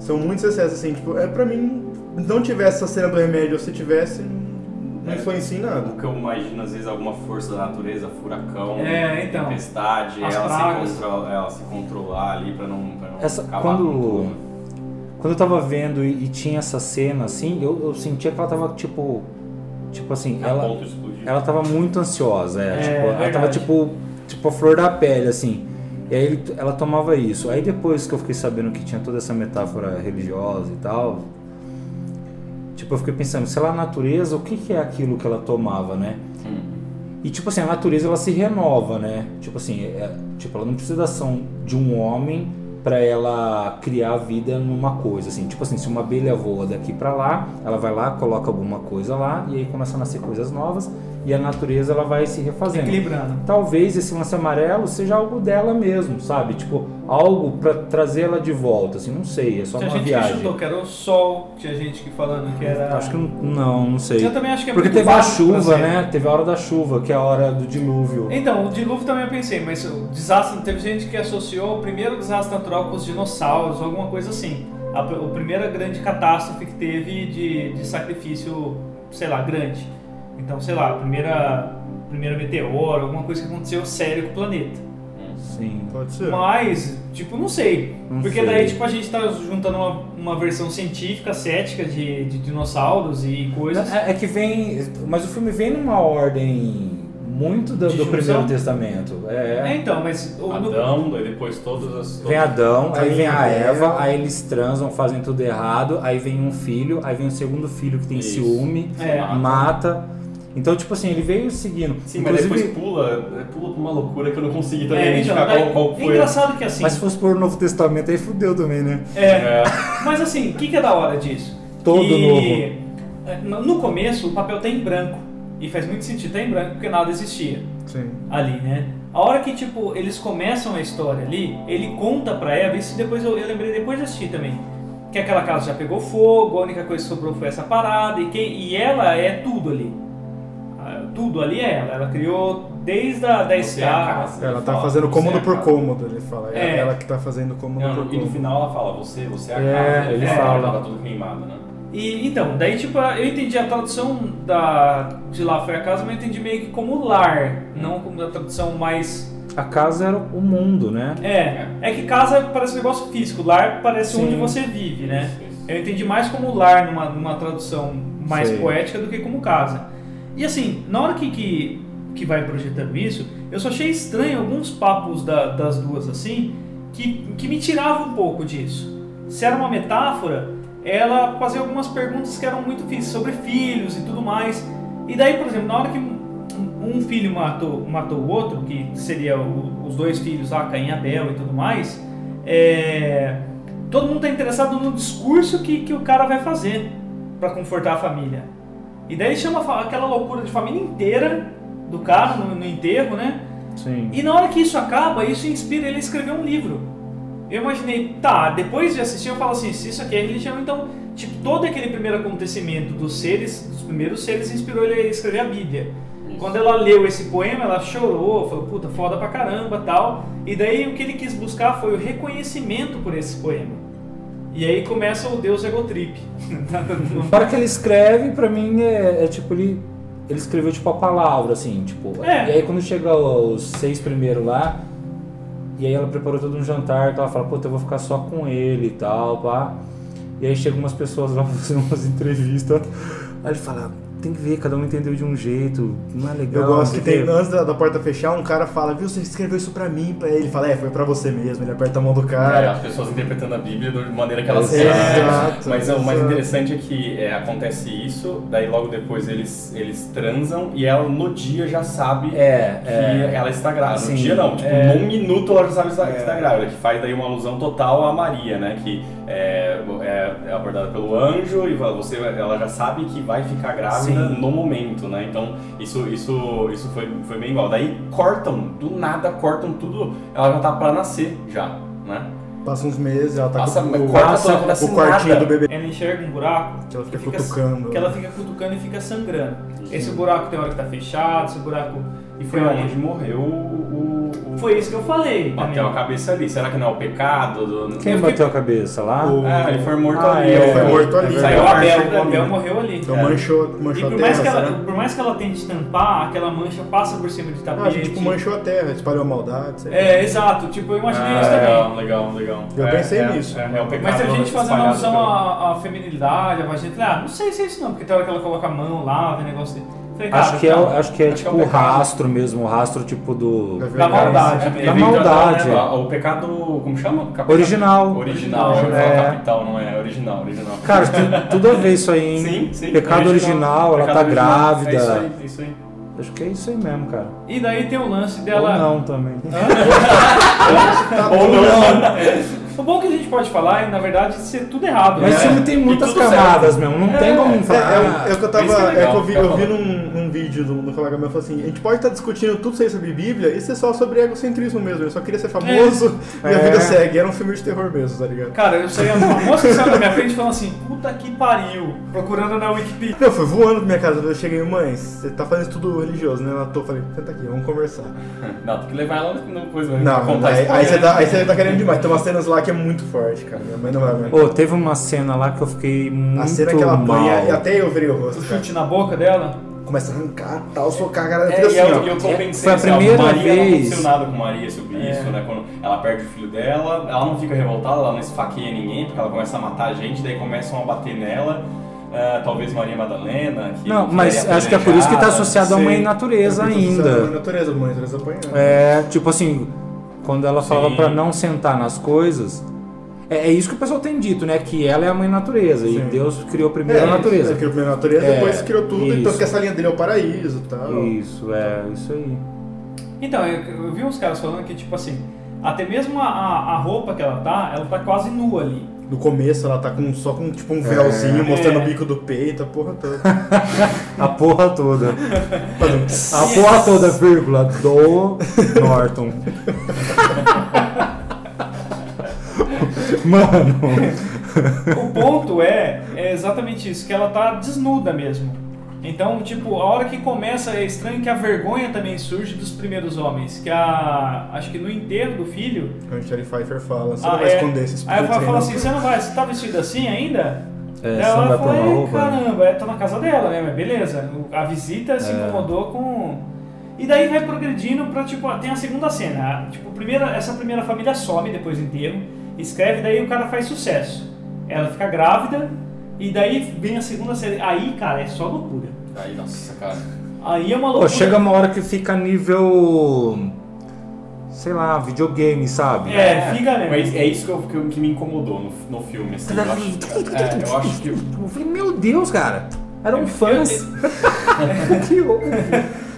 Speaker 4: São muitos excessos, assim, tipo, é, pra mim, não tivesse essa cena do remédio, ou se tivesse, não
Speaker 5: É.
Speaker 4: influencia em nada.
Speaker 5: O que eu imagino, às vezes, alguma força da natureza, furacão,
Speaker 2: É, então.
Speaker 5: tempestade, ela
Speaker 2: pragas.
Speaker 5: se, controla, ela se controlar ali pra não, pra não
Speaker 3: Essa-
Speaker 5: acabar
Speaker 3: quando-
Speaker 5: com tudo.
Speaker 3: Quando eu tava vendo e, e tinha essa cena assim, eu, eu sentia que ela tava tipo. Tipo assim,
Speaker 5: A
Speaker 3: ela,
Speaker 5: ponto.
Speaker 3: Ela tava muito ansiosa, é,
Speaker 2: É,
Speaker 3: tipo, ela tava tipo, tipo a flor da pele, assim. E aí ela tomava isso. Aí depois que eu fiquei sabendo que tinha toda essa metáfora religiosa e tal, tipo, eu fiquei pensando, sei lá, a natureza, o que, que é aquilo que ela tomava, né?
Speaker 5: Hum.
Speaker 3: E tipo assim, a natureza ela se renova, né? Tipo assim, é- tipo, ela não precisa da ação de um homem para ela criar vida numa coisa, assim. Tipo assim, se uma abelha voa daqui para lá, ela vai lá, coloca alguma coisa lá e aí começa a nascer coisas novas e a natureza ela vai se refazendo.
Speaker 2: equilibrando.
Speaker 3: Talvez esse lance amarelo seja algo dela mesmo, sabe? Tipo, algo para trazer ela de volta, assim, não sei, é só
Speaker 2: Tinha
Speaker 3: uma
Speaker 2: gente
Speaker 3: viagem.
Speaker 2: que chutou que era o sol, tinha gente que falando que era.
Speaker 3: Acho que não, não, sei.
Speaker 2: Eu também acho que é
Speaker 3: Porque teve a chuva, né? Teve a hora da chuva, que é a hora do dilúvio.
Speaker 2: Então, o dilúvio também eu pensei, mas o desastre, teve gente que associou o primeiro desastre natural com os dinossauros, alguma coisa assim. A, a primeira grande catástrofe que teve de, de sacrifício, sei lá, grande. Então, sei lá, a primeira, primeira meteoro, alguma coisa que aconteceu sério com o planeta.
Speaker 3: Sim.
Speaker 4: Pode ser.
Speaker 2: Mas, tipo, não sei.
Speaker 3: Não
Speaker 2: Porque
Speaker 3: sei.
Speaker 2: daí, tipo, a gente tá juntando uma, uma versão científica, cética de, de dinossauros e coisas.
Speaker 3: É, é que vem. Mas o filme vem numa ordem muito do, do? Primeiro Testamento.
Speaker 2: É,
Speaker 3: É.
Speaker 2: então, mas... o-
Speaker 5: Adão, daí depois todas as...
Speaker 3: Vem Adão, aí vem a Eva,
Speaker 4: Eva.
Speaker 3: aí eles transam, fazem tudo errado, aí vem um filho, aí vem o segundo filho que tem
Speaker 5: Isso.
Speaker 3: ciúme,
Speaker 2: É.
Speaker 3: mata. Então, tipo assim, ele veio seguindo.
Speaker 5: Sim, mas
Speaker 3: Inclusive,
Speaker 5: depois pula, pula pra uma loucura que eu não consegui também
Speaker 2: É, então,
Speaker 5: identificar
Speaker 2: daí-
Speaker 5: qual, qual
Speaker 2: é
Speaker 5: foi.
Speaker 2: engraçado que assim...
Speaker 3: mas se fosse por Novo Testamento, aí fudeu também, né?
Speaker 2: É,
Speaker 5: É.
Speaker 2: mas assim, o que, que é da hora disso?
Speaker 3: Todo
Speaker 2: que, é, no- No começo, o papel tá em branco. E faz muito sentido tá em branco, porque nada existia
Speaker 4: Sim.
Speaker 2: ali, né? A hora que, tipo, eles começam a história ali, ele conta pra Eva, isso depois eu, eu lembrei depois de assistir também. Que aquela casa já pegou fogo, a única coisa que sobrou foi essa parada, e, quem, e ela é tudo ali. Tudo ali é ela. Ela criou desde a da escada.
Speaker 4: Ela tá
Speaker 5: fala,
Speaker 4: fazendo cômodo
Speaker 5: é
Speaker 4: por cômodo, ele fala. É,
Speaker 2: É.
Speaker 4: ela que tá fazendo cômodo
Speaker 5: Não,
Speaker 4: por
Speaker 5: e no
Speaker 4: cômodo.
Speaker 5: final ela fala, você, você é a
Speaker 3: É,
Speaker 5: casa.
Speaker 3: ele
Speaker 5: É,
Speaker 3: fala.
Speaker 5: Ela tá tudo queimado, né?
Speaker 2: E então, daí tipo, eu entendi a tradução da, de lá foi a casa, mas eu entendi meio que como lar, não como a tradução mais.
Speaker 3: A casa era o mundo, né?
Speaker 2: É, é que casa parece um negócio físico, lar parece
Speaker 3: Sim.
Speaker 2: onde você vive, né?
Speaker 5: Isso, isso.
Speaker 2: Eu entendi mais como lar numa, numa tradução mais
Speaker 3: Sei.
Speaker 2: poética do que como casa. E assim, na hora que, que, que vai projetando isso, eu só achei estranho alguns papos da- das duas assim, que, que me tiravam um pouco disso. Se era uma metáfora, ela fazia algumas perguntas que eram muito difíceis sobre filhos e tudo mais. E daí, por exemplo, na hora que um filho matou, matou o outro, que seria o- os dois filhos lá, Caim e Abel e tudo mais, é, todo mundo está interessado no discurso que, que o cara vai fazer para confortar a família. E daí chama aquela loucura de família inteira do cara no, no enterro, né?
Speaker 3: Sim.
Speaker 2: E na hora que isso acaba, isso inspira ele a escrever um livro. Eu imaginei, tá, depois de assistir eu falo assim, se isso aqui é religião, então, tipo, todo aquele primeiro acontecimento dos seres, dos primeiros seres, inspirou ele a escrever a Bíblia. Quando ela leu esse poema, ela chorou, falou, puta, foda pra caramba tal. E daí o que ele quis buscar foi o reconhecimento por esse poema. E aí começa o Deus Egotrip.
Speaker 3: Na hora que ele escreve, pra mim, é, é tipo, ele, ele escreveu tipo a palavra, assim, tipo.
Speaker 2: É.
Speaker 3: E aí quando chega os seis primeiros lá, e aí ela preparou todo um jantar, que ela fala, puta, eu vou ficar só com ele e tal, pá. E aí chegam umas pessoas lá fazendo umas entrevistas. Aí ele fala, tem que ver, cada um entendeu de um jeito, não é legal.
Speaker 4: Eu gosto que tem,
Speaker 3: quê."
Speaker 4: antes da, da porta fechar, um cara fala, viu, você escreveu isso pra mim, pra ele. Ele fala, é, foi pra você mesmo. Ele aperta a mão do
Speaker 5: É,
Speaker 4: cara.
Speaker 5: as pessoas interpretando a Bíblia de maneira que elas
Speaker 3: Exato,
Speaker 5: querem. Mas o mais
Speaker 4: exato.
Speaker 5: interessante é que é, acontece isso, daí logo depois eles, eles transam e ela no dia já sabe
Speaker 3: É,
Speaker 5: que
Speaker 3: é.
Speaker 5: ela está grávida.
Speaker 3: Sim,
Speaker 5: no dia não, tipo,
Speaker 3: é.
Speaker 5: num minuto ela já sabe que está- que está grávida, que faz daí uma alusão total a Maria, né? Que é, é, é abordada pelo anjo e você, ela já sabe que vai ficar grávida
Speaker 3: Sim.
Speaker 5: no momento, né? Então isso, isso, isso foi, foi bem igual. Daí cortam, do nada cortam tudo, ela já tá pra nascer já, né?
Speaker 4: Passa uns meses, ela tá
Speaker 5: Passa,
Speaker 4: com o,
Speaker 5: corta acontece
Speaker 4: o quartinho
Speaker 5: nada.
Speaker 4: do bebê.
Speaker 2: Ela enxerga um buraco
Speaker 4: Que ela fica
Speaker 2: fica-
Speaker 4: cutucando.
Speaker 2: que ela fica cutucando e fica sangrando. Esse buraco tem hora que tá fechado, esse buraco. E foi onde?
Speaker 5: morreu o. o- o-
Speaker 2: Foi isso que eu falei.
Speaker 5: Bateu a cabeça ali. Será que não é o pecado? Do...
Speaker 3: Quem
Speaker 2: Eu fiquei-
Speaker 3: bateu a cabeça lá?
Speaker 4: O-
Speaker 5: Ah, ele foi morto
Speaker 3: Ah,
Speaker 5: ali.
Speaker 3: é,
Speaker 5: ó.
Speaker 4: foi morto ali.
Speaker 2: Saiu
Speaker 4: É
Speaker 2: o
Speaker 4: verdade.
Speaker 2: Abel, Abel morreu ali.
Speaker 4: Então
Speaker 5: É.
Speaker 4: manchou,
Speaker 2: E
Speaker 4: manchou a
Speaker 2: por
Speaker 4: terra,
Speaker 2: mais, que ela, por mais que ela tente tampar, aquela mancha passa por cima de
Speaker 4: Ah,
Speaker 2: tapete.
Speaker 4: a gente tipo, manchou a terra, espalhou a maldade, sei.
Speaker 2: É, exato. Tipo, eu imaginei
Speaker 5: Ah,
Speaker 2: isso também.
Speaker 5: legal, legal, legal.
Speaker 4: Eu
Speaker 5: É,
Speaker 4: pensei
Speaker 5: é,
Speaker 4: nisso.
Speaker 5: É, é o pecado
Speaker 2: Mas teve gente fazendo alusão à, feminilidade, à vagina. Ah, não sei se é isso não, porque tem hora que ela coloca a mão lá, vê negócio dele. Falei, cara,
Speaker 3: Acho que, é, acho que é
Speaker 5: Acho que é
Speaker 3: tipo
Speaker 5: o
Speaker 3: o rastro mesmo, o rastro tipo do.
Speaker 4: Da
Speaker 2: Da maldade.
Speaker 5: É,
Speaker 2: Da
Speaker 3: maldade.
Speaker 5: né, O pecado, como chama? Capital.
Speaker 3: Original.
Speaker 5: Original,
Speaker 2: Original,
Speaker 5: é.
Speaker 3: é.
Speaker 5: capital, não é? Original, original.
Speaker 3: Cara, tem tudo a ver isso aí, hein?
Speaker 5: sim, sim.
Speaker 3: Pecado original, ela
Speaker 5: Pecado
Speaker 3: tá
Speaker 5: original.
Speaker 3: grávida.
Speaker 5: É isso aí, é isso aí.
Speaker 3: Acho que é isso aí mesmo, cara.
Speaker 2: E daí tem o lance dela.
Speaker 3: Ou não também.
Speaker 5: Ou não.
Speaker 2: O bom que a gente pode falar é, na verdade, ser tudo errado.
Speaker 3: Mas
Speaker 2: né?
Speaker 3: esse filme tem muitas
Speaker 5: tudo
Speaker 3: camadas mesmo, não tem como
Speaker 4: É,
Speaker 3: falar.
Speaker 4: é, o-
Speaker 3: ah,
Speaker 4: é o que eu tava.
Speaker 5: isso é
Speaker 4: É,
Speaker 5: legal,
Speaker 4: que eu vi, eu vi num, num vídeo do, do colega meu falou assim: a gente pode estar discutindo tudo isso aí sobre Bíblia, isso é só sobre egocentrismo mesmo. Eu só queria ser famoso e a
Speaker 3: É.
Speaker 4: vida segue. Era um filme de terror mesmo, tá ligado?
Speaker 2: Cara, eu saía, uma moça que saiu na minha frente falando assim, puta que pariu, procurando na Wikipedia.
Speaker 4: Eu fui voando pra minha casa, eu cheguei, mãe, você tá fazendo estudo religioso, né? Ela tô, falei, senta aqui, vamos conversar.
Speaker 5: Não, tem que levar ela no coisa. né?
Speaker 4: Não,
Speaker 5: contar
Speaker 4: aí, aí você
Speaker 5: né?
Speaker 4: tá, aí você tá querendo demais. Tem umas cenas lá que é muito forte, cara. Minha mãe não vai aguentar.
Speaker 3: Ô, teve uma cena lá que eu fiquei muito
Speaker 4: A cena que ela
Speaker 3: mal.
Speaker 4: apanha, e até eu virei o rosto,
Speaker 2: O
Speaker 4: cara.
Speaker 2: chute na boca dela.
Speaker 4: Começa a arrancar, tal, socar a cara,
Speaker 5: É,
Speaker 4: fica
Speaker 5: e
Speaker 4: assim,
Speaker 5: eu, eu tô
Speaker 3: É,
Speaker 5: pensando
Speaker 3: foi a
Speaker 5: assim,
Speaker 3: primeira
Speaker 5: Maria não
Speaker 3: vez.
Speaker 5: aconteceu nada com Maria sobre isso, né? Quando ela perde o filho dela, ela não fica revoltada, ela não esfaqueia ninguém, porque ela começa a matar a gente, daí começam a bater nela. Ah, talvez Maria Madalena. Que,
Speaker 3: Não, mas
Speaker 5: é
Speaker 3: acho que é por isso que tá associado à mãe natureza
Speaker 4: É A
Speaker 3: ainda.
Speaker 4: natureza, a mãe natureza apanhando.
Speaker 3: É, tipo assim, quando ela fala
Speaker 5: Sim.
Speaker 3: pra não sentar nas coisas, é, é isso que o pessoal tem dito, né? Que ela é a mãe natureza e
Speaker 4: Sim.
Speaker 3: Deus criou primeiro a
Speaker 4: É,
Speaker 3: natureza.
Speaker 4: Ele criou primeiro a natureza,
Speaker 3: É,
Speaker 4: depois criou tudo,
Speaker 3: isso.
Speaker 4: então que essa linha dele é o paraíso e tal.
Speaker 3: Isso, é, isso aí.
Speaker 2: Então, eu, eu vi uns caras falando que, tipo assim, até mesmo a, a, a roupa que ela tá, ela tá quase nua ali.
Speaker 4: No começo ela tá com, só com tipo um véuzinho mostrando
Speaker 2: É.
Speaker 4: o bico do peito, a porra toda.
Speaker 3: A porra toda. A porra toda, vírgula, do Norton. Mano,
Speaker 2: O ponto é, é exatamente isso, que ela tá desnuda mesmo. Então, tipo, a hora que começa é estranho que a vergonha também surge dos primeiros homens. Que a. Acho que no enterro do filho.
Speaker 4: A Michelle Pfeiffer fala, você
Speaker 2: ah,
Speaker 4: não vai
Speaker 2: é,
Speaker 4: esconder esses
Speaker 2: Aí ela fala
Speaker 4: não.
Speaker 2: assim: você não vai, você tá vestido assim ainda?
Speaker 3: É, não
Speaker 2: ela
Speaker 3: vai
Speaker 2: fala,
Speaker 3: uma
Speaker 2: "Ei,
Speaker 3: roupa?"
Speaker 2: caramba, é, tá na casa dela, né? Mas beleza. O- A visita se
Speaker 3: É.
Speaker 2: incomodou com. E daí vai progredindo pra, tipo, tem a segunda cena. Tipo, primeira, essa primeira família some depois do enterro, escreve, daí o cara faz sucesso. Ela fica grávida, e daí vem a segunda cena. Aí, cara, é só loucura.
Speaker 5: Aí, nossa, cara.
Speaker 2: Aí é uma
Speaker 3: Pô,
Speaker 2: loucura.
Speaker 3: chega uma hora que fica nível. Sei lá, videogame, sabe?
Speaker 2: É, fica mesmo.
Speaker 5: Mas é isso que, eu- que, me incomodou no, no filme. Assim, eu, acho, é, eu acho que.
Speaker 3: Eu falei, meu Deus, cara. Eram
Speaker 2: Eu-
Speaker 3: fãs. que.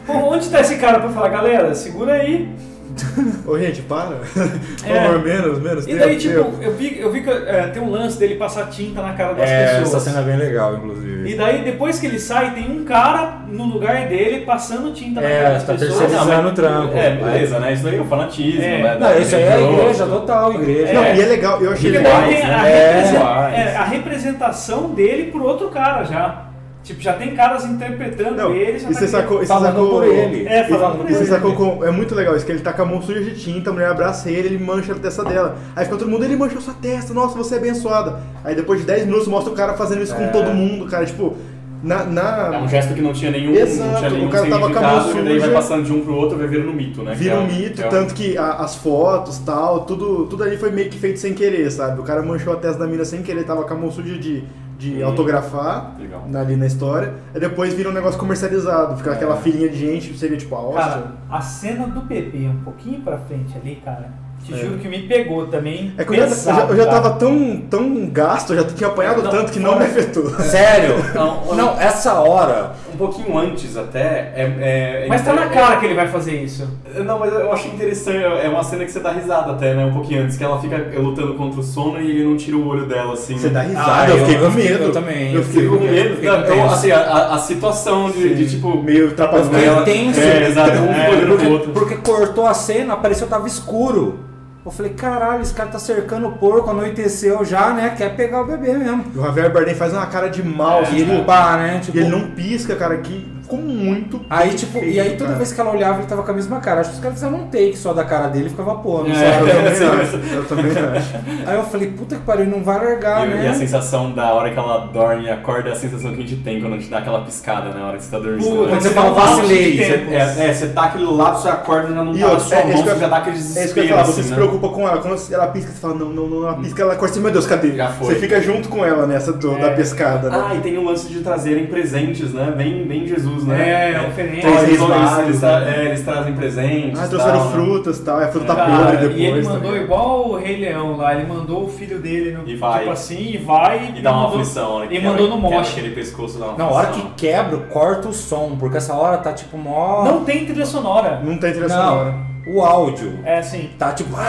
Speaker 2: Pô, onde tá esse cara pra falar, galera, segura aí.
Speaker 4: Ô gente, para. Por
Speaker 2: É.
Speaker 4: favor, menos, menos.
Speaker 2: E daí,
Speaker 4: tempo,
Speaker 2: tipo,
Speaker 4: tempo.
Speaker 2: eu vi, eu vi que é, tem um lance dele passar tinta na cara das
Speaker 3: É,
Speaker 2: pessoas.
Speaker 3: essa cena é bem legal, inclusive.
Speaker 2: E daí, depois que ele sai, tem um cara no lugar dele passando tinta na
Speaker 3: É,
Speaker 2: cara das
Speaker 3: tá
Speaker 2: pessoas.
Speaker 3: terceirizando.
Speaker 5: mas-
Speaker 3: o trampo.
Speaker 5: É, beleza, né? Isso daí é o fanatismo,
Speaker 2: É.
Speaker 5: né?
Speaker 3: Não, isso aí é
Speaker 5: religioso.
Speaker 3: igreja total, igreja.
Speaker 4: Não,
Speaker 2: É.
Speaker 4: e é legal, eu achei legal.
Speaker 2: tem a,
Speaker 3: É,
Speaker 2: é, a representação dele pro outro cara já. Tipo, já tem caras interpretando
Speaker 4: Não,
Speaker 2: ele. Já
Speaker 4: e
Speaker 2: tá
Speaker 4: você sacou, e sacou,
Speaker 3: por ele.
Speaker 2: É, falando
Speaker 3: E
Speaker 2: por
Speaker 4: E você
Speaker 2: ele.
Speaker 4: sacou com, é muito legal isso, que ele tá com a mão suja de tinta, a mulher abraça ele, ele mancha a testa dela. Aí fica todo mundo, ele manchou sua testa, nossa, você é abençoada. Aí depois de 10 minutos mostra o cara fazendo isso com
Speaker 3: É.
Speaker 4: todo mundo, cara, tipo, Na, na-
Speaker 5: É um gesto que não tinha nenhum,
Speaker 4: Exato,
Speaker 5: não tinha nenhum
Speaker 4: o cara tava com a mão
Speaker 5: e daí vai
Speaker 4: suja.
Speaker 5: passando de um pro outro, vai virando mito, né?
Speaker 4: Vira
Speaker 5: é
Speaker 4: um mito,
Speaker 5: é o-
Speaker 4: tanto que a- as fotos tal, tudo, tudo ali foi meio que feito sem querer, sabe? O cara manchou a testa da mina sem querer, tava com a mão suja de, de
Speaker 5: Hum.
Speaker 4: autografar
Speaker 5: Legal.
Speaker 4: ali na história, e depois vira um negócio comercializado, fica aquela filinha de gente, seria tipo a hóstia.
Speaker 2: Cara, a cena do Pepe um pouquinho pra frente ali, cara, te juro que me pegou também.
Speaker 4: É que eu já, eu já, eu já
Speaker 2: cara.
Speaker 4: tava tão, tão gasto, eu já tinha apanhado
Speaker 5: Não,
Speaker 4: tanto que não me
Speaker 5: fora-
Speaker 4: afetou.
Speaker 3: Sério?
Speaker 5: Não,
Speaker 3: Não, essa hora.
Speaker 5: Um pouquinho antes até, é... é-
Speaker 2: Mas tá na cara que ele vai fazer isso.
Speaker 5: Não, mas eu achei interessante, é uma cena que você dá risada até, né? Um pouquinho antes, que ela fica lutando contra o sono e ele não tira o olho dela, assim.
Speaker 4: Você dá risada,
Speaker 3: Ah,
Speaker 4: eu
Speaker 3: eu-
Speaker 4: fiquei
Speaker 3: eu
Speaker 4: com medo.
Speaker 3: eu também,
Speaker 4: Eu
Speaker 3: eu
Speaker 4: fiquei
Speaker 5: Fico com medo.
Speaker 3: tenso.
Speaker 5: assim, a, a- situação de, de, tipo...
Speaker 4: meio trapalhão.
Speaker 3: fiquei
Speaker 5: ela-
Speaker 3: tenso.
Speaker 5: É, exato, um
Speaker 2: É,
Speaker 5: olhando pro
Speaker 3: Porque,
Speaker 5: outro.
Speaker 3: porque cortou a cena, pareceu que tava escuro. Eu falei, caralho, esse cara tá cercando o porco, anoiteceu já, né? Quer pegar o bebê mesmo.
Speaker 4: E o Javier Bardem faz uma cara de mal,
Speaker 5: É,
Speaker 4: assim,
Speaker 3: E
Speaker 4: tipo,
Speaker 3: pá, né? Tipo,
Speaker 4: e ele não pisca, cara, que ficou muito
Speaker 3: Aí, tipo,
Speaker 4: feito,
Speaker 3: e aí toda
Speaker 4: cara.
Speaker 3: vez que ela olhava, ele tava com a mesma cara. Acho que os caras fizeram um take só da cara dele e ficava pô, não
Speaker 5: É.
Speaker 4: Eu também
Speaker 5: Sim,
Speaker 4: acho, eu também acho.
Speaker 3: Aí eu falei, puta que pariu, não vai largar,
Speaker 5: E,
Speaker 3: né?
Speaker 5: e a sensação da hora que ela dorme e acorda é a sensação que a gente tem quando a gente dá aquela piscada na hora que você tá dormindo.
Speaker 2: Puta,
Speaker 5: né?
Speaker 3: Quando você
Speaker 2: Você
Speaker 3: fala vacilei, você-.
Speaker 5: É, é, você tá aquele lado, você acorda e já não
Speaker 4: E
Speaker 5: tá sua
Speaker 4: é,
Speaker 5: mão,
Speaker 4: eu-
Speaker 5: você já dá aquele
Speaker 4: É isso que eu
Speaker 5: desespero,
Speaker 4: ia falar,
Speaker 5: assim,
Speaker 4: você se
Speaker 5: né?
Speaker 4: preocupa com ela. Quando ela pisca, você fala, não, não, não, ela pisca, ela corta assim, meu Deus, cadê?
Speaker 5: Já foi.
Speaker 4: Você fica junto com ela nessa do- da pescada, né?
Speaker 5: Ah, e tem o lance de trazerem presentes, né? Bem, bem Jesus, né?
Speaker 2: É, oferenda.
Speaker 5: Então, eles,
Speaker 4: Três
Speaker 5: eles,
Speaker 4: magos,
Speaker 5: eles, tra-
Speaker 4: né?
Speaker 5: é, eles trazem presentes.
Speaker 4: Ah,
Speaker 5: e
Speaker 4: trouxeram
Speaker 5: tal, né?
Speaker 4: frutas e tal, é fruta
Speaker 2: Cara,
Speaker 4: podre depois.
Speaker 2: e ele mandou
Speaker 4: ligado?
Speaker 2: igual o Rei Leão lá, ele mandou o filho dele no,
Speaker 5: E vai.
Speaker 2: tipo assim, e vai
Speaker 5: E dá uma
Speaker 2: mandou-
Speaker 5: aflição, né?
Speaker 2: E
Speaker 5: Quebra-
Speaker 2: mandou no moche.
Speaker 5: aquele pescoço dá uma
Speaker 3: Na hora que quebra, corta o som, porque essa hora tá tipo mó.
Speaker 2: Não tem trilha sonora.
Speaker 4: Não tem trilha sonora.
Speaker 3: o áudio
Speaker 2: É assim.
Speaker 3: tá tipo.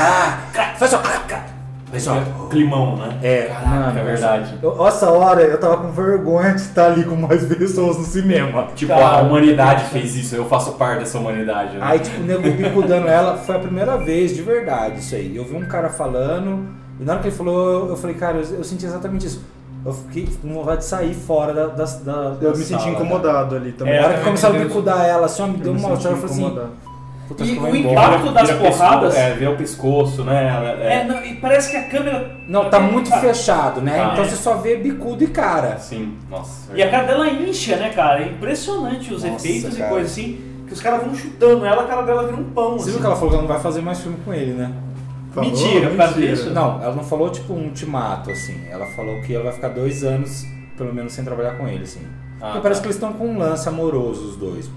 Speaker 3: Ah, faz só.
Speaker 5: É Climão, né?
Speaker 3: É,
Speaker 5: Caraca,
Speaker 3: mano,
Speaker 5: é verdade.
Speaker 3: Eu, essa hora eu tava com vergonha de estar ali com mais pessoas no cinema.
Speaker 5: Tipo,
Speaker 2: Cara,
Speaker 5: a humanidade fez isso, eu faço parte dessa humanidade, né?
Speaker 3: Aí, tipo, o nego bicudando ela, foi a primeira vez, de verdade, isso aí. Eu vi um cara falando, e na hora que ele falou, eu, falei, cara, eu, eu senti exatamente isso. Eu fiquei com vontade de sair fora da, da, da
Speaker 4: Eu
Speaker 3: da
Speaker 4: me senti
Speaker 3: sala,
Speaker 4: incomodado ali também.
Speaker 2: É,
Speaker 3: Na hora que começaram a
Speaker 2: me
Speaker 3: bicudar ela, assim, ó, me
Speaker 4: Eu
Speaker 3: deu
Speaker 4: me
Speaker 3: uma
Speaker 4: senti
Speaker 3: hora, eu falei assim. Puta,
Speaker 2: E o impacto das
Speaker 5: Vira
Speaker 2: porradas-
Speaker 5: É, vê o pescoço, né?
Speaker 2: É,
Speaker 5: É,
Speaker 2: não, e parece que a câmera.
Speaker 3: Não, tá muito
Speaker 2: Ah,
Speaker 3: fechado, né?
Speaker 5: Tá.
Speaker 3: Então você só vê bicudo e cara.
Speaker 5: Sim, nossa.
Speaker 2: E a cara dela incha, né, cara? É impressionante os
Speaker 3: Nossa,
Speaker 2: efeitos
Speaker 3: cara.
Speaker 2: e coisas assim. Que os caras vão chutando ela, a cara dela vira um pão.
Speaker 3: Você
Speaker 2: assim.
Speaker 3: viu que ela falou que ela não vai fazer mais filme com ele, né?
Speaker 4: Falou?
Speaker 2: Mentira, por causa disso?
Speaker 3: Não, ela não falou tipo um ultimato, assim. Ela falou que ela vai ficar dois anos, pelo menos, sem trabalhar com ele, assim.
Speaker 5: Ah,
Speaker 3: Porque parece
Speaker 5: tá.
Speaker 3: que eles estão com um lance amoroso, os dois.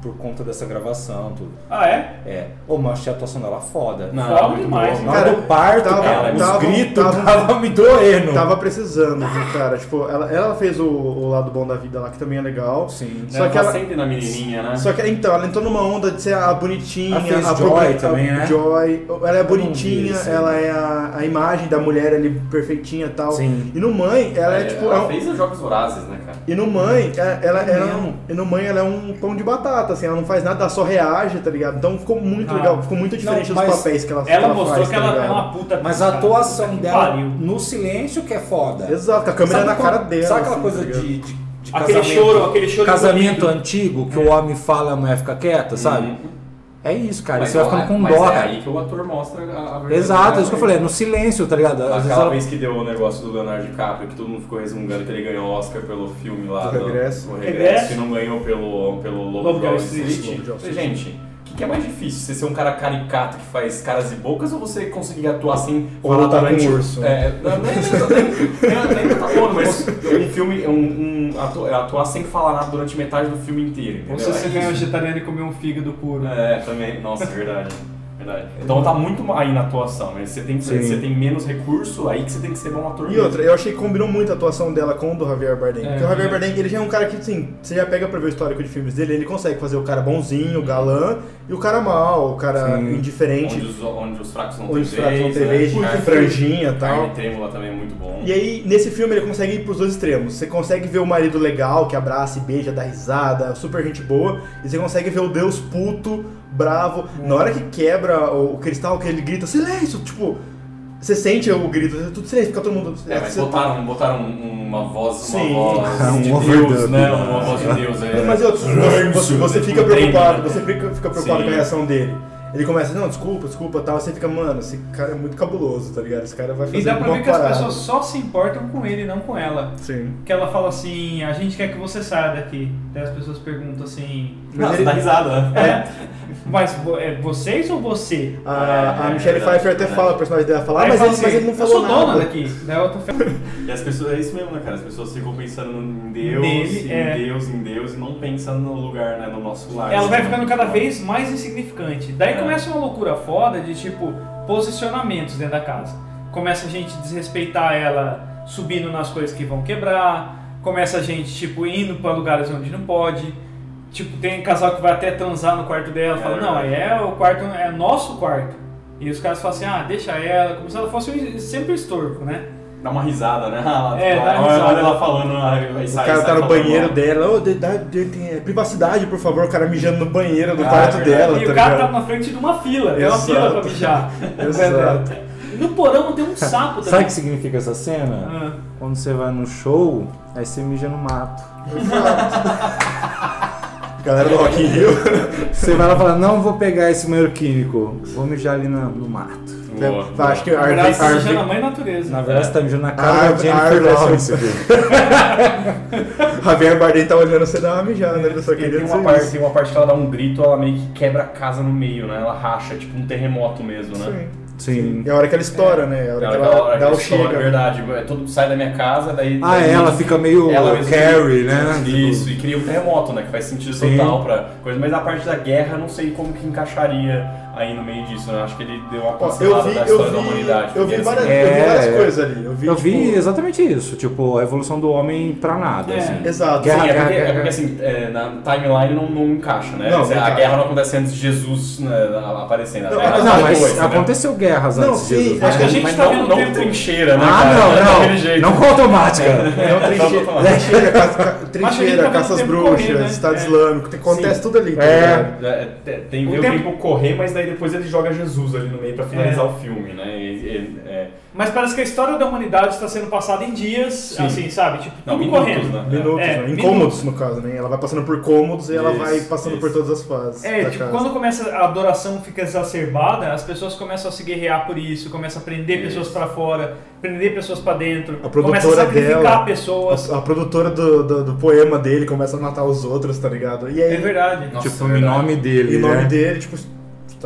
Speaker 3: Por conta dessa gravação, tudo.
Speaker 2: Ah, é?
Speaker 3: É. Ô, mas achei a atuação dela foda.
Speaker 5: Não,
Speaker 2: Foda
Speaker 5: muito
Speaker 2: demais,
Speaker 5: bom.
Speaker 3: Na hora
Speaker 4: Cara,
Speaker 3: do parto,
Speaker 4: tava-
Speaker 3: cara, os
Speaker 4: tava-
Speaker 3: gritos
Speaker 4: tava-
Speaker 3: tava me doendo.
Speaker 4: Tava precisando, viu, cara? Tipo, ela, ela fez o, o lado bom da vida lá, que também é legal.
Speaker 3: Sim.
Speaker 4: Só
Speaker 5: Ela
Speaker 4: que
Speaker 5: tá
Speaker 4: ela-
Speaker 5: sempre na menininha, né?
Speaker 4: Só que, então, ela entrou numa onda de ser a bonitinha,
Speaker 3: Ela fez
Speaker 4: a
Speaker 3: Joy
Speaker 4: progra-
Speaker 3: também,
Speaker 4: a
Speaker 3: né?
Speaker 4: Joy. Ela é
Speaker 3: vi
Speaker 4: bonitinha, ela é a, a imagem da mulher ali perfeitinha e tal.
Speaker 3: Sim.
Speaker 4: E no Mãe, ela é, tipo.
Speaker 5: ela
Speaker 4: é um-
Speaker 5: fez os Jogos Vorazes, né?
Speaker 4: E no Mãe, é- ela,
Speaker 3: É
Speaker 4: ela,
Speaker 3: mesmo?
Speaker 4: e no Mãe ela é um pão de batata, assim, ela não faz nada, ela só reage, tá ligado? Então ficou muito
Speaker 2: Ah.
Speaker 4: legal, ficou muito diferente
Speaker 3: Não,
Speaker 4: dos
Speaker 3: mas
Speaker 4: papéis que ela, que
Speaker 2: Ela mostrou
Speaker 4: faz,
Speaker 2: que
Speaker 4: tá
Speaker 2: ela é uma puta.
Speaker 3: Mas a atuação dela
Speaker 2: pariu.
Speaker 3: no silêncio que é foda.
Speaker 4: Exato, a câmera na
Speaker 3: quando-
Speaker 4: cara dela.
Speaker 3: Sabe aquela
Speaker 4: assim,
Speaker 3: coisa
Speaker 4: tá
Speaker 3: de, de, de
Speaker 2: Aquele
Speaker 3: casamento,
Speaker 2: choro, aquele choro
Speaker 3: casamento
Speaker 2: bonito.
Speaker 3: antigo que o homem fala e a mulher fica quieta, sabe? É isso, cara.
Speaker 5: Mas
Speaker 3: você vai ficando com
Speaker 5: mas
Speaker 3: dó,
Speaker 5: é
Speaker 3: cara.
Speaker 5: aí que o ator mostra a, verdade.
Speaker 3: Exato, é isso que eu falei, é no silêncio, tá ligado? Às
Speaker 5: Aquela
Speaker 3: ela-
Speaker 5: vez que deu o negócio do Leonardo DiCaprio, que todo mundo ficou resmungando que ele ganhou o Oscar pelo filme lá
Speaker 4: Do Regresso.
Speaker 5: o
Speaker 2: Regresso.
Speaker 5: Regresso, e não ganhou pelo, pelo Lobo
Speaker 2: Lobo
Speaker 5: de Wall
Speaker 2: Street.
Speaker 5: Street.
Speaker 4: Lobo de Wall
Speaker 5: Falei,
Speaker 4: Street.
Speaker 5: Gente, que, que é mais difícil? Você ser um cara caricato que faz caras e bocas ou você conseguir atuar sem
Speaker 4: Ou
Speaker 5: falar
Speaker 4: lutar com
Speaker 5: durante
Speaker 4: um urso.
Speaker 5: É, não, nem, nem, nem, nem tá falando, mas um filme, um, um, atu- atuar sem falar nada durante metade do filme inteiro.
Speaker 2: Ou se você
Speaker 5: É
Speaker 2: ganhar vegetariano e comer um fígado puro.
Speaker 5: É, também. Nossa, verdade. Verdade. Então tá muito aí na atuação, mas você tem,
Speaker 3: Sim.
Speaker 5: você tem menos recurso, aí que você tem que ser bom ator
Speaker 4: E
Speaker 5: mesmo.
Speaker 4: outra, eu achei que combinou muito a atuação dela com o do Javier Bardem.
Speaker 2: É,
Speaker 4: porque o Javier
Speaker 2: é.
Speaker 4: Bardem, ele já é um cara que, assim, você já pega pra ver o histórico de filmes dele, ele consegue fazer o cara bonzinho, o galã, e o cara mal, o cara
Speaker 3: Sim.
Speaker 4: indiferente,
Speaker 5: Onde os, onde os fracos não
Speaker 4: onde
Speaker 5: têm
Speaker 4: os fracos não
Speaker 5: vez,
Speaker 4: têm
Speaker 5: né?
Speaker 4: vez, franjinha e tal.
Speaker 5: Carne trêmula também é muito bom.
Speaker 4: E aí, nesse filme, ele consegue ir pros dois extremos. Você consegue ver o marido legal, que abraça e beija, dá risada, super gente boa. E você consegue ver o Deus puto, bravo. Na hora que quebra o, cristal, que ele grita, silêncio! Tipo, você sente o grito, tudo silêncio, fica todo mundo...
Speaker 5: É, mas
Speaker 4: você-
Speaker 5: botaram, botaram uma voz, uma
Speaker 4: Sim.
Speaker 5: voz
Speaker 3: Um
Speaker 5: de Deus, né?
Speaker 3: né?
Speaker 5: Uma voz de Deus. É.
Speaker 4: Mas outros, você, você fica
Speaker 5: Silêncio,
Speaker 4: preocupado, você fica, fica preocupado
Speaker 5: Sim.
Speaker 4: com a reação dele. Ele começa, não, desculpa, desculpa tal. Você fica, mano, esse cara é muito cabuloso, tá ligado? Esse cara vai fazer
Speaker 2: E dá pra ver que as pessoas só se importam com ele, não com ela.
Speaker 4: Sim.
Speaker 2: Que ela fala assim, a gente quer que você saia daqui. Daí as pessoas perguntam assim.
Speaker 5: Não, você dá risada, né?
Speaker 2: É, mas é vocês ou você?
Speaker 4: A, a
Speaker 5: É,
Speaker 4: Michelle
Speaker 5: é
Speaker 4: Pfeiffer até
Speaker 5: é
Speaker 4: fala, a personagem dela fala, ah, mas,
Speaker 2: fala
Speaker 4: ele, mas
Speaker 2: assim,
Speaker 4: ele não
Speaker 2: Eu
Speaker 4: falou
Speaker 2: sou dona
Speaker 4: nada.
Speaker 2: daqui. Daí outra fala,
Speaker 5: E as pessoas, é isso mesmo, né, cara? As pessoas ficam pensando em Deus,
Speaker 2: Nele,
Speaker 5: em
Speaker 2: é.
Speaker 5: Deus, em Deus, e não pensam no lugar, né, no nosso lar.
Speaker 2: Ela vai
Speaker 5: assim.
Speaker 2: ficando cada vez mais insignificante. Daí
Speaker 5: É.
Speaker 2: começa uma loucura foda de tipo posicionamentos dentro da casa. Começa a gente desrespeitar ela subindo nas coisas que vão quebrar. Começa a gente tipo indo para lugares onde não pode. Tipo, tem casal que vai até transar no quarto dela,
Speaker 5: É
Speaker 2: fala, não, é o quarto, é nosso quarto. E os caras falam assim, ah, deixa ela, como se ela fosse sempre estorvo, né?
Speaker 5: Dá uma risada, né? Ah,
Speaker 2: É, dá
Speaker 5: olha-
Speaker 2: risada.
Speaker 5: Olha ela falando, ah, vai
Speaker 4: O cara
Speaker 5: sai
Speaker 4: tá no banheiro dela, ô, é, privacidade, por favor, o cara mijando no banheiro do
Speaker 5: Ah,
Speaker 4: quarto
Speaker 5: é
Speaker 4: dela,
Speaker 2: e
Speaker 4: tá
Speaker 2: o cara
Speaker 4: ligado?
Speaker 2: tá na frente de uma fila, tem uma
Speaker 4: Exato.
Speaker 2: fila pra mijar.
Speaker 4: Exato.
Speaker 2: E no porão tem um sapo
Speaker 3: Sabe o
Speaker 2: também.
Speaker 3: que significa essa cena?
Speaker 2: Ah.
Speaker 3: Quando você vai no show, aí você mija no mato.
Speaker 4: Galera do Rock in Rio.
Speaker 3: Você vai lá e fala, não vou pegar esse banheiro químico, vou mijar ali no, no mato.
Speaker 5: Boa,
Speaker 4: Tá, Acho que
Speaker 2: Na verdade, você tá
Speaker 4: Arvin,
Speaker 2: mijando a
Speaker 4: Arvin,
Speaker 2: mãe natureza.
Speaker 3: Na verdade, você tá mijando na
Speaker 4: A
Speaker 3: cara da Jennifer
Speaker 4: a árvore é
Speaker 3: Lawrence.
Speaker 4: Javier Bardem tá olhando você dar uma mijada, ele só queria
Speaker 5: tem uma, parte,
Speaker 4: isso.
Speaker 5: tem uma parte que ela dá um grito, ela meio que quebra a casa no meio, né? Ela racha, tipo um terremoto mesmo, né?
Speaker 4: Sim.
Speaker 3: Sim.
Speaker 4: É a hora que ela estoura, né? É a hora
Speaker 5: Na
Speaker 4: que
Speaker 5: hora que
Speaker 4: ela dá
Speaker 5: que
Speaker 4: o chega.
Speaker 5: É verdade, é, todo sai da minha casa, daí.
Speaker 3: Ah,
Speaker 5: daí-
Speaker 3: ela fica meio
Speaker 5: ela cria-
Speaker 3: né?
Speaker 5: Isso, e cria um terremoto, né? Que faz sentido
Speaker 3: Sim.
Speaker 5: total pra coisa. Mas a parte da guerra, não sei como que encaixaria aí no meio disso, né? Acho que ele deu uma pincelada
Speaker 4: vi,
Speaker 5: da
Speaker 4: eu
Speaker 5: história
Speaker 4: vi,
Speaker 5: da humanidade.
Speaker 4: eu vi
Speaker 5: porque,
Speaker 4: várias,
Speaker 5: assim,
Speaker 4: eu vi
Speaker 3: É,
Speaker 4: várias
Speaker 3: é.
Speaker 4: coisas ali. Eu vi,
Speaker 3: Eu vi
Speaker 4: tipo,
Speaker 3: exatamente isso, tipo, a evolução do homem pra nada,
Speaker 2: É.
Speaker 3: assim.
Speaker 4: Exato.
Speaker 3: Guerra,
Speaker 5: Sim, é
Speaker 3: guerra,
Speaker 5: porque, é porque, assim, é, na timeline não, não encaixa, né?
Speaker 4: Não,
Speaker 5: Assim,
Speaker 4: não
Speaker 5: a guerra não acontece antes de Jesus né, aparecendo.
Speaker 4: Não,
Speaker 3: Não,
Speaker 5: sai
Speaker 3: mas
Speaker 5: né?
Speaker 3: aconteceu guerras
Speaker 4: Não,
Speaker 3: antes de
Speaker 4: sim,
Speaker 3: Jesus.
Speaker 4: acho
Speaker 2: que a gente
Speaker 5: mas
Speaker 2: tá
Speaker 5: não,
Speaker 2: vendo
Speaker 5: não trincheira, né?
Speaker 3: Ah,
Speaker 5: cara?
Speaker 3: não, não. Não com automática.
Speaker 4: Não, trincheira,
Speaker 5: Então,
Speaker 4: trincheira,
Speaker 2: tá
Speaker 4: caças bruxas,
Speaker 2: né?
Speaker 4: Estado
Speaker 2: É.
Speaker 4: Islâmico, acontece tudo ali, tá
Speaker 3: É.
Speaker 5: É, tem
Speaker 2: O tempo
Speaker 5: correr, mas daí depois ele joga Jesus ali no meio pra finalizar
Speaker 2: É.
Speaker 5: o filme, né? E- e- é.
Speaker 2: Mas parece que a história da humanidade está sendo passada em dias,
Speaker 5: Sim.
Speaker 2: assim, sabe? Tipo,
Speaker 5: Não, minutos,
Speaker 2: correndo.
Speaker 5: né?
Speaker 4: Minutos,
Speaker 2: É,
Speaker 4: né? incômodos no caso, né? Ela vai passando por cômodos e ela
Speaker 5: Isso,
Speaker 4: vai passando por
Speaker 5: isso.
Speaker 4: todas as fases.
Speaker 2: É,
Speaker 4: da
Speaker 2: tipo,
Speaker 4: casa.
Speaker 2: quando começa a adoração fica exacerbada, as pessoas começam a se guerrear por isso, começam a prender
Speaker 5: Isso.
Speaker 2: pessoas pra fora, prender pessoas pra dentro,
Speaker 4: A
Speaker 2: começa a
Speaker 4: produtora
Speaker 2: sacrificar
Speaker 4: dela,
Speaker 2: pessoas.
Speaker 4: A, a produtora do, do, do poema dele começa a matar os outros, tá ligado? E aí,
Speaker 2: É verdade.
Speaker 5: Nossa,
Speaker 3: tipo,
Speaker 5: é
Speaker 3: em
Speaker 5: verdade.
Speaker 3: nome dele,
Speaker 4: em nome
Speaker 3: né?
Speaker 4: dele, tipo,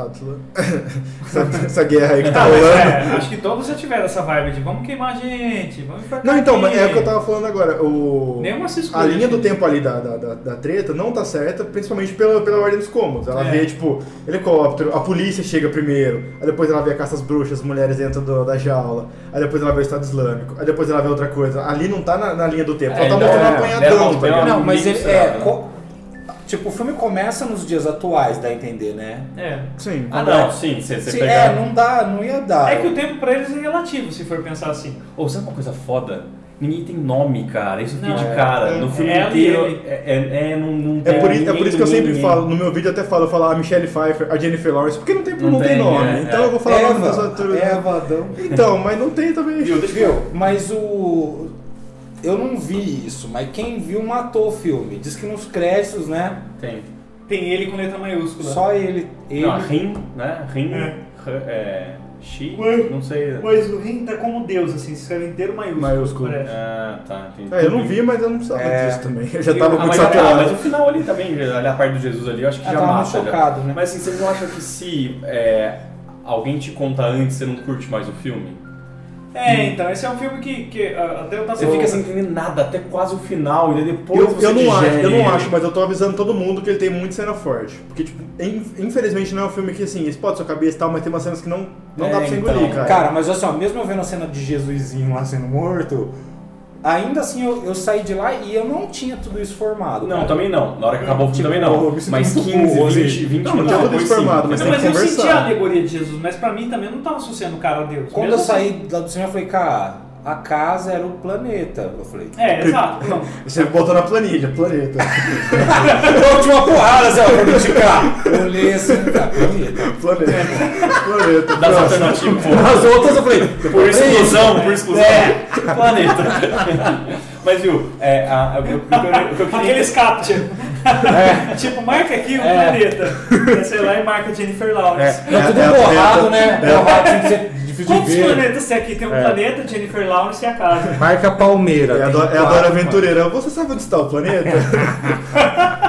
Speaker 4: Islâmico. essa, essa guerra aí que tá
Speaker 2: Tá,
Speaker 4: rolando.
Speaker 2: é, acho que todos já tiveram essa vibe de vamos queimar a gente, vamos enforcar
Speaker 4: Não, então, mas é o que eu tava falando agora. O...
Speaker 2: Nenhuma se
Speaker 4: A
Speaker 2: escolhe,
Speaker 4: linha do
Speaker 2: gente.
Speaker 4: tempo ali da, da, da, da treta não tá certa, principalmente pela, pela ordem dos cômodos. Ela
Speaker 2: É.
Speaker 4: vê, tipo, helicóptero, a polícia chega primeiro, aí depois ela vê a caça às bruxas, as mulheres dentro do- da jaula, aí depois ela vê o Estado Islâmico, aí depois ela vê outra coisa. Ali não tá na, na linha do tempo,
Speaker 5: É,
Speaker 4: ela tá
Speaker 5: então,
Speaker 4: mostrando um
Speaker 3: é,
Speaker 4: apanhadão,
Speaker 5: dela-
Speaker 4: tá
Speaker 5: dela-
Speaker 4: ligado?
Speaker 3: Não, mas ele é. Co- Tipo, o filme começa nos dias atuais, dá a entender, né?
Speaker 2: É.
Speaker 4: Sim.
Speaker 5: Ah, não, sim, você, você
Speaker 3: Se-
Speaker 5: pegar...
Speaker 3: É, não dá, não ia dar.
Speaker 2: É que o tempo pra eles é relativo, se for pensar assim.
Speaker 5: Ou sabe uma coisa foda? Ninguém tem nome, cara. Isso
Speaker 2: Não,
Speaker 5: de
Speaker 2: é.
Speaker 5: cara.
Speaker 4: É.
Speaker 5: no filme
Speaker 2: É
Speaker 5: inteiro.
Speaker 2: ele.
Speaker 5: É, é, é, não, não
Speaker 4: É
Speaker 5: tem
Speaker 4: por, isso, é
Speaker 5: ninguém,
Speaker 4: por isso que eu sempre
Speaker 5: ninguém.
Speaker 4: falo, no meu vídeo eu até falo, eu falo a Michelle Pfeiffer, a Jennifer Lawrence, porque não tem, não
Speaker 5: Não
Speaker 4: tem,
Speaker 5: tem,
Speaker 4: nome.
Speaker 5: é,
Speaker 4: então
Speaker 5: é.
Speaker 4: eu vou falar o nome
Speaker 3: Eva,
Speaker 4: atores.
Speaker 3: Eva, Adão.
Speaker 4: Então, mas não tem também.
Speaker 5: Viu? Deixa eu
Speaker 3: Viu? Mas o. Eu não vi isso, mas quem viu matou o filme. Diz que nos créditos, né?
Speaker 5: Tem.
Speaker 2: Tem ele com letra maiúscula.
Speaker 3: Só ele. ele
Speaker 5: Não, Rim, né? Rim.
Speaker 2: É.
Speaker 5: r- É. Xi. Não sei.
Speaker 2: Mas o Rim tá como Deus, assim, se escreve inteiro maiúsculo.
Speaker 4: Maiúsculo.
Speaker 2: parece.
Speaker 5: Ah, tá. Entendi.
Speaker 4: É, eu não vi, mas eu não precisava
Speaker 3: É.
Speaker 4: disso também. Eu já tava
Speaker 5: Ah,
Speaker 4: muito saturado.
Speaker 5: mas o final ali também, ali a parte do Jesus ali, eu acho que
Speaker 3: Ah,
Speaker 5: já
Speaker 3: tava
Speaker 5: mata. já.
Speaker 3: chocado, né?
Speaker 5: Mas assim, você não acha que se é, alguém te conta antes, você não curte mais o filme?
Speaker 2: É, então, esse é um filme que, que ah, até eu tava
Speaker 5: Você fica sem entender nada até quase o final, e depois
Speaker 4: Eu,
Speaker 5: você
Speaker 4: eu, não acho,
Speaker 5: digere
Speaker 4: eu não acho, mas eu tô avisando todo mundo que ele tem muita cena forte. Porque, tipo, in- infelizmente não é um filme que, assim, explode sua cabeça e tal, mas tem umas cenas que não, não
Speaker 5: É,
Speaker 4: dá pra você
Speaker 5: então.
Speaker 4: engolir, cara.
Speaker 3: Cara, mas olha só, mesmo eu vendo a cena de Jesusinho lá sendo morto, ainda assim eu, eu saí de lá e eu não tinha tudo isso formado.
Speaker 5: Não,
Speaker 3: cara.
Speaker 5: também não. Na hora que acabou o filme
Speaker 3: Tipo,
Speaker 5: também não.
Speaker 3: sinto
Speaker 5: Mas
Speaker 3: muito
Speaker 5: 15,
Speaker 3: burro,
Speaker 5: 20,
Speaker 3: assim.
Speaker 5: 20
Speaker 4: Não,
Speaker 5: minutos
Speaker 4: tinha tudo isso formado, mas
Speaker 2: Não, mas eu senti a alegoria de Jesus, mas pra mim também eu não tava associando o cara a Deus.
Speaker 3: Quando
Speaker 2: Mesmo
Speaker 3: eu
Speaker 2: assim-
Speaker 3: saí lá do cinema, eu falei, cara, a casa era o planeta. Eu falei.
Speaker 2: É, exato. Não.
Speaker 4: Você botou na planilha, planeta.
Speaker 3: Eu tinha uma porrada, Zé, pra me indicar. Eu olhei assim, cara, planeta.
Speaker 4: planeta. planeta.
Speaker 5: Das alternativas.
Speaker 3: Nas outras eu falei,
Speaker 5: Por exclusão, por exclusão.
Speaker 2: É.
Speaker 5: Planeta. Mas viu, é, a, a- o, que eu- o que eu queria
Speaker 2: Aqueles captcha. Tipo, marca aqui o
Speaker 3: É.
Speaker 2: planeta. Sei lá e marca Jennifer Lawrence.
Speaker 3: É, tudo
Speaker 4: É, é a
Speaker 3: borrado,
Speaker 4: treta.
Speaker 3: né?
Speaker 4: É.
Speaker 3: Borrado tem que ser difícil de
Speaker 2: Quantos
Speaker 3: ver.
Speaker 2: planetas tem aqui? Tem um
Speaker 3: É.
Speaker 2: planeta, Jennifer Lawrence e a casa.
Speaker 3: Marca Palmeira.
Speaker 4: É a é a Dora. Aventureira. Você sabe onde está o planeta?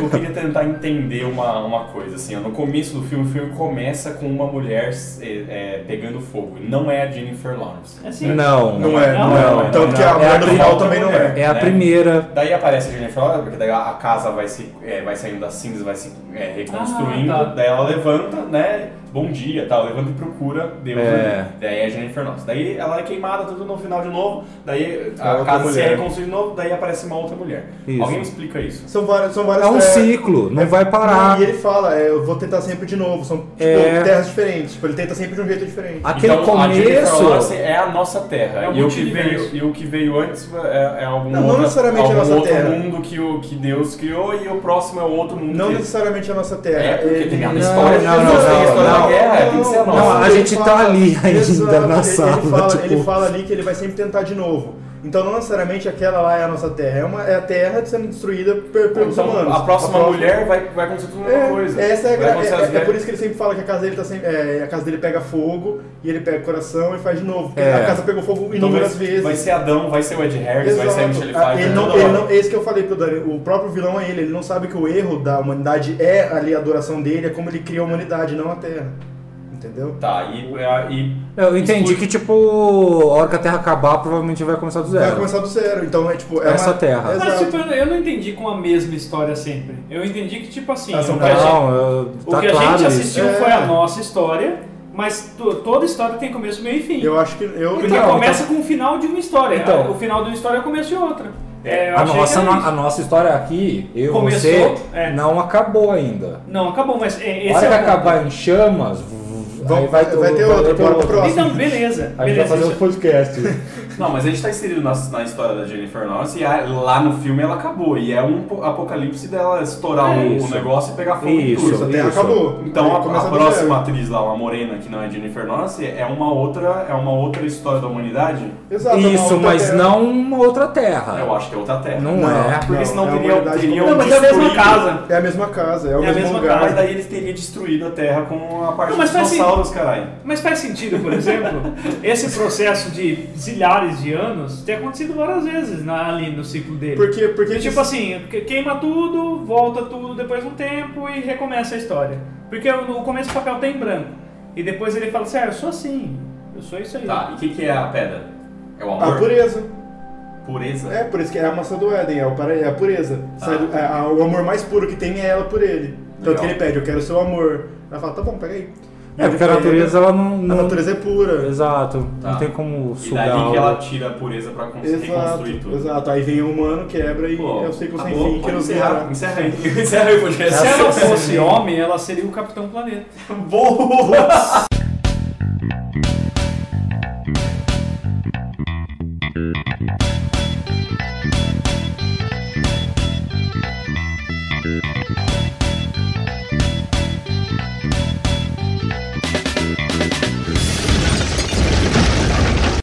Speaker 5: Eu queria tentar entender uma, uma coisa, assim, ó, no começo do filme, o filme começa com uma mulher é, é, pegando fogo, não é a Jennifer Lawrence.
Speaker 2: É assim.
Speaker 3: Não,
Speaker 4: Não é,
Speaker 2: Não,
Speaker 4: não, é.
Speaker 2: não,
Speaker 4: Tanto
Speaker 3: não,
Speaker 4: que a
Speaker 3: é
Speaker 4: mulher
Speaker 3: a
Speaker 4: do mal também não é.
Speaker 3: É a
Speaker 5: né?
Speaker 3: primeira.
Speaker 5: Daí aparece a Jennifer Lawrence, porque daí a casa vai, se, é, vai saindo das cinzas, vai se é, reconstruindo,
Speaker 2: Ah, tá.
Speaker 5: daí ela levanta, né, bom dia, tal, levanta e procura Deus
Speaker 3: É.
Speaker 5: ali. Daí é a Jennifer Lawrence. Daí ela é queimada tudo no final de novo, daí
Speaker 4: É
Speaker 5: a
Speaker 4: outra
Speaker 5: casa se
Speaker 4: mulher.
Speaker 5: reconstrui de novo, daí aparece uma outra mulher.
Speaker 3: Isso.
Speaker 5: Alguém me explica isso?
Speaker 4: São várias, são várias
Speaker 3: É um
Speaker 4: é,
Speaker 3: ciclo, não vai parar.
Speaker 4: Não, e ele fala, é, eu vou tentar sempre de novo. São tipo,
Speaker 3: É.
Speaker 4: terras diferentes. Tipo, ele tenta sempre de um jeito diferente.
Speaker 3: Aquele
Speaker 5: então, a
Speaker 3: começo.
Speaker 5: Lawrence é a nossa terra.
Speaker 2: É o
Speaker 5: e, o que veio, e o que veio antes é, é algum,
Speaker 4: Não, não necessariamente a
Speaker 5: algum
Speaker 4: nossa
Speaker 5: outro
Speaker 4: terra.
Speaker 5: mundo que, o, que Deus criou e o próximo é outro mundo
Speaker 4: Não
Speaker 5: que...
Speaker 4: necessariamente a nossa terra.
Speaker 5: É, porque
Speaker 4: Ele-
Speaker 5: tem a
Speaker 3: Não,
Speaker 5: história de
Speaker 3: não, não,
Speaker 5: a
Speaker 3: não,
Speaker 5: da
Speaker 3: não.
Speaker 5: guerra, tem que ser a nossa.
Speaker 3: Não, a gente tá ali ainda
Speaker 4: Exato,
Speaker 3: na
Speaker 4: ele-
Speaker 3: sala,
Speaker 4: Ele fala,
Speaker 3: tipo-
Speaker 4: ele fala ali que ele vai sempre tentar de novo. Então não necessariamente aquela lá é a nossa terra. É, uma, é a terra sendo destruída per- pelos
Speaker 5: Então,
Speaker 4: humanos.
Speaker 5: a próxima mulher vai, vai acontecer tudo a mesma
Speaker 4: É,
Speaker 5: coisa.
Speaker 4: essa é, a é, é, é por isso que ele sempre fala que a casa dele tá sempre, é, a casa dele pega fogo e ele pega o coração e faz de novo. Porque
Speaker 3: É.
Speaker 4: a casa pegou fogo
Speaker 5: Então vai,
Speaker 4: inúmeras vezes.
Speaker 5: vai ser Adão, vai ser o Ed Harris, vai ser a Michelle
Speaker 4: Ah,
Speaker 5: Pfeiffer.
Speaker 4: ele não, ele não, esse que eu falei pro Dani, o próprio vilão é ele, ele não sabe que o erro da humanidade é ali a adoração dele, é como ele cria a humanidade, não a Terra. Entendeu?
Speaker 5: Tá, e, e
Speaker 3: Eu entendi
Speaker 5: Explica.
Speaker 3: que, tipo, a hora que a Terra acabar, provavelmente vai começar do zero.
Speaker 4: Vai começar do zero, então é tipo. É
Speaker 3: Essa
Speaker 4: uma,
Speaker 3: terra.
Speaker 2: Mas
Speaker 4: Exato.
Speaker 2: tipo, eu não entendi com a mesma história sempre. Eu entendi que tipo assim,
Speaker 4: Ah,
Speaker 2: o que a gente-
Speaker 3: Não, eu-
Speaker 2: o
Speaker 3: tá
Speaker 2: que a
Speaker 3: claro
Speaker 2: gente
Speaker 3: isso.
Speaker 2: assistiu
Speaker 4: É.
Speaker 2: foi a nossa história, mas to- toda história tem começo, meio e fim.
Speaker 4: Eu acho que. Eu,
Speaker 2: Porque
Speaker 3: Então,
Speaker 2: começa com o final de uma história.
Speaker 3: Então.
Speaker 2: o final de uma história é o começo de outra. É,
Speaker 3: A nossa,
Speaker 2: que
Speaker 3: a nossa história aqui, eu e
Speaker 2: Começou,
Speaker 3: você,
Speaker 2: é.
Speaker 3: não acabou ainda.
Speaker 2: Não, acabou, mas é,
Speaker 3: A
Speaker 2: esse
Speaker 3: hora
Speaker 2: é
Speaker 3: que
Speaker 2: o
Speaker 3: acabar em chamas,
Speaker 4: Vamos-
Speaker 3: aí vai,
Speaker 4: vai ter outro, bora pro próximo.
Speaker 2: Então, beleza.
Speaker 3: A gente vai
Speaker 2: beleza
Speaker 3: fazer
Speaker 2: isso-
Speaker 3: outro podcast.
Speaker 5: Não, mas a gente tá inserido na, na história da Jennifer Lawrence e a- lá no filme ela acabou. E é um po- apocalipse dela estourar
Speaker 3: É
Speaker 5: o, negócio e pegar fogo em
Speaker 3: Isso.
Speaker 5: tudo.
Speaker 4: a
Speaker 3: Isso.
Speaker 4: acabou.
Speaker 5: Então a, a próxima
Speaker 4: zero.
Speaker 5: atriz lá, uma morena que não é Jennifer Lawrence, é uma outra, é uma outra história da humanidade.
Speaker 4: Exato, é
Speaker 3: Isso, mas
Speaker 4: terra.
Speaker 3: não uma outra terra.
Speaker 5: Eu acho que é outra terra.
Speaker 3: Não,
Speaker 4: Não,
Speaker 3: é.
Speaker 5: Porque
Speaker 4: Não,
Speaker 5: senão
Speaker 4: é a
Speaker 5: teriam,
Speaker 4: humanidade
Speaker 5: teriam
Speaker 2: Não, mas é a mesma casa.
Speaker 4: É a mesma casa, é o
Speaker 2: É a
Speaker 4: mesmo
Speaker 2: mesma
Speaker 4: lugar.
Speaker 2: casa.
Speaker 5: Mas daí eles teriam destruído a Terra com a parte
Speaker 2: Não, mas
Speaker 5: dos dinossauros, caralho.
Speaker 2: Mas faz sentido, por exemplo, esse processo de zilhares de anos ter acontecido várias vezes na- ali no ciclo dele.
Speaker 4: Porque, porque
Speaker 2: Tipo assim, que- queima tudo, volta tudo depois de um tempo e recomeça a história. Porque no começo o papel tá em branco. E depois ele fala assim, ah, eu sou assim, eu sou isso aí.
Speaker 5: Tá, e o que, que é a pedra? É o
Speaker 4: a
Speaker 5: amor?
Speaker 4: pureza.
Speaker 5: Pureza?
Speaker 4: É, por isso que é a maçã do Éden, é, o para- é a pureza.
Speaker 5: Ah.
Speaker 4: Sai do- é, a- o amor mais puro que tem é ela por ele. Tanto
Speaker 5: Legal.
Speaker 4: que ele pede, eu quero o seu amor. Ela fala, tá bom, pega aí. E
Speaker 3: É,
Speaker 4: ele
Speaker 3: porque a natureza ela não.
Speaker 4: A
Speaker 3: não-
Speaker 4: natureza é pura.
Speaker 3: Exato.
Speaker 5: Tá.
Speaker 3: Não tem como
Speaker 5: E
Speaker 3: sugar.
Speaker 5: daí que
Speaker 3: ela.
Speaker 5: tira a pureza pra conseguir reconstruir tudo.
Speaker 4: exato. Aí vem o humano, quebra e
Speaker 5: Pô,
Speaker 4: é o ciclo sem
Speaker 5: acabou,
Speaker 4: fim que
Speaker 5: encerrar,
Speaker 4: dará.
Speaker 5: encerra aí. Encerra aí o podcast.
Speaker 2: Se ela fosse homem, ela seria o Capitão Planeta.
Speaker 5: Boa!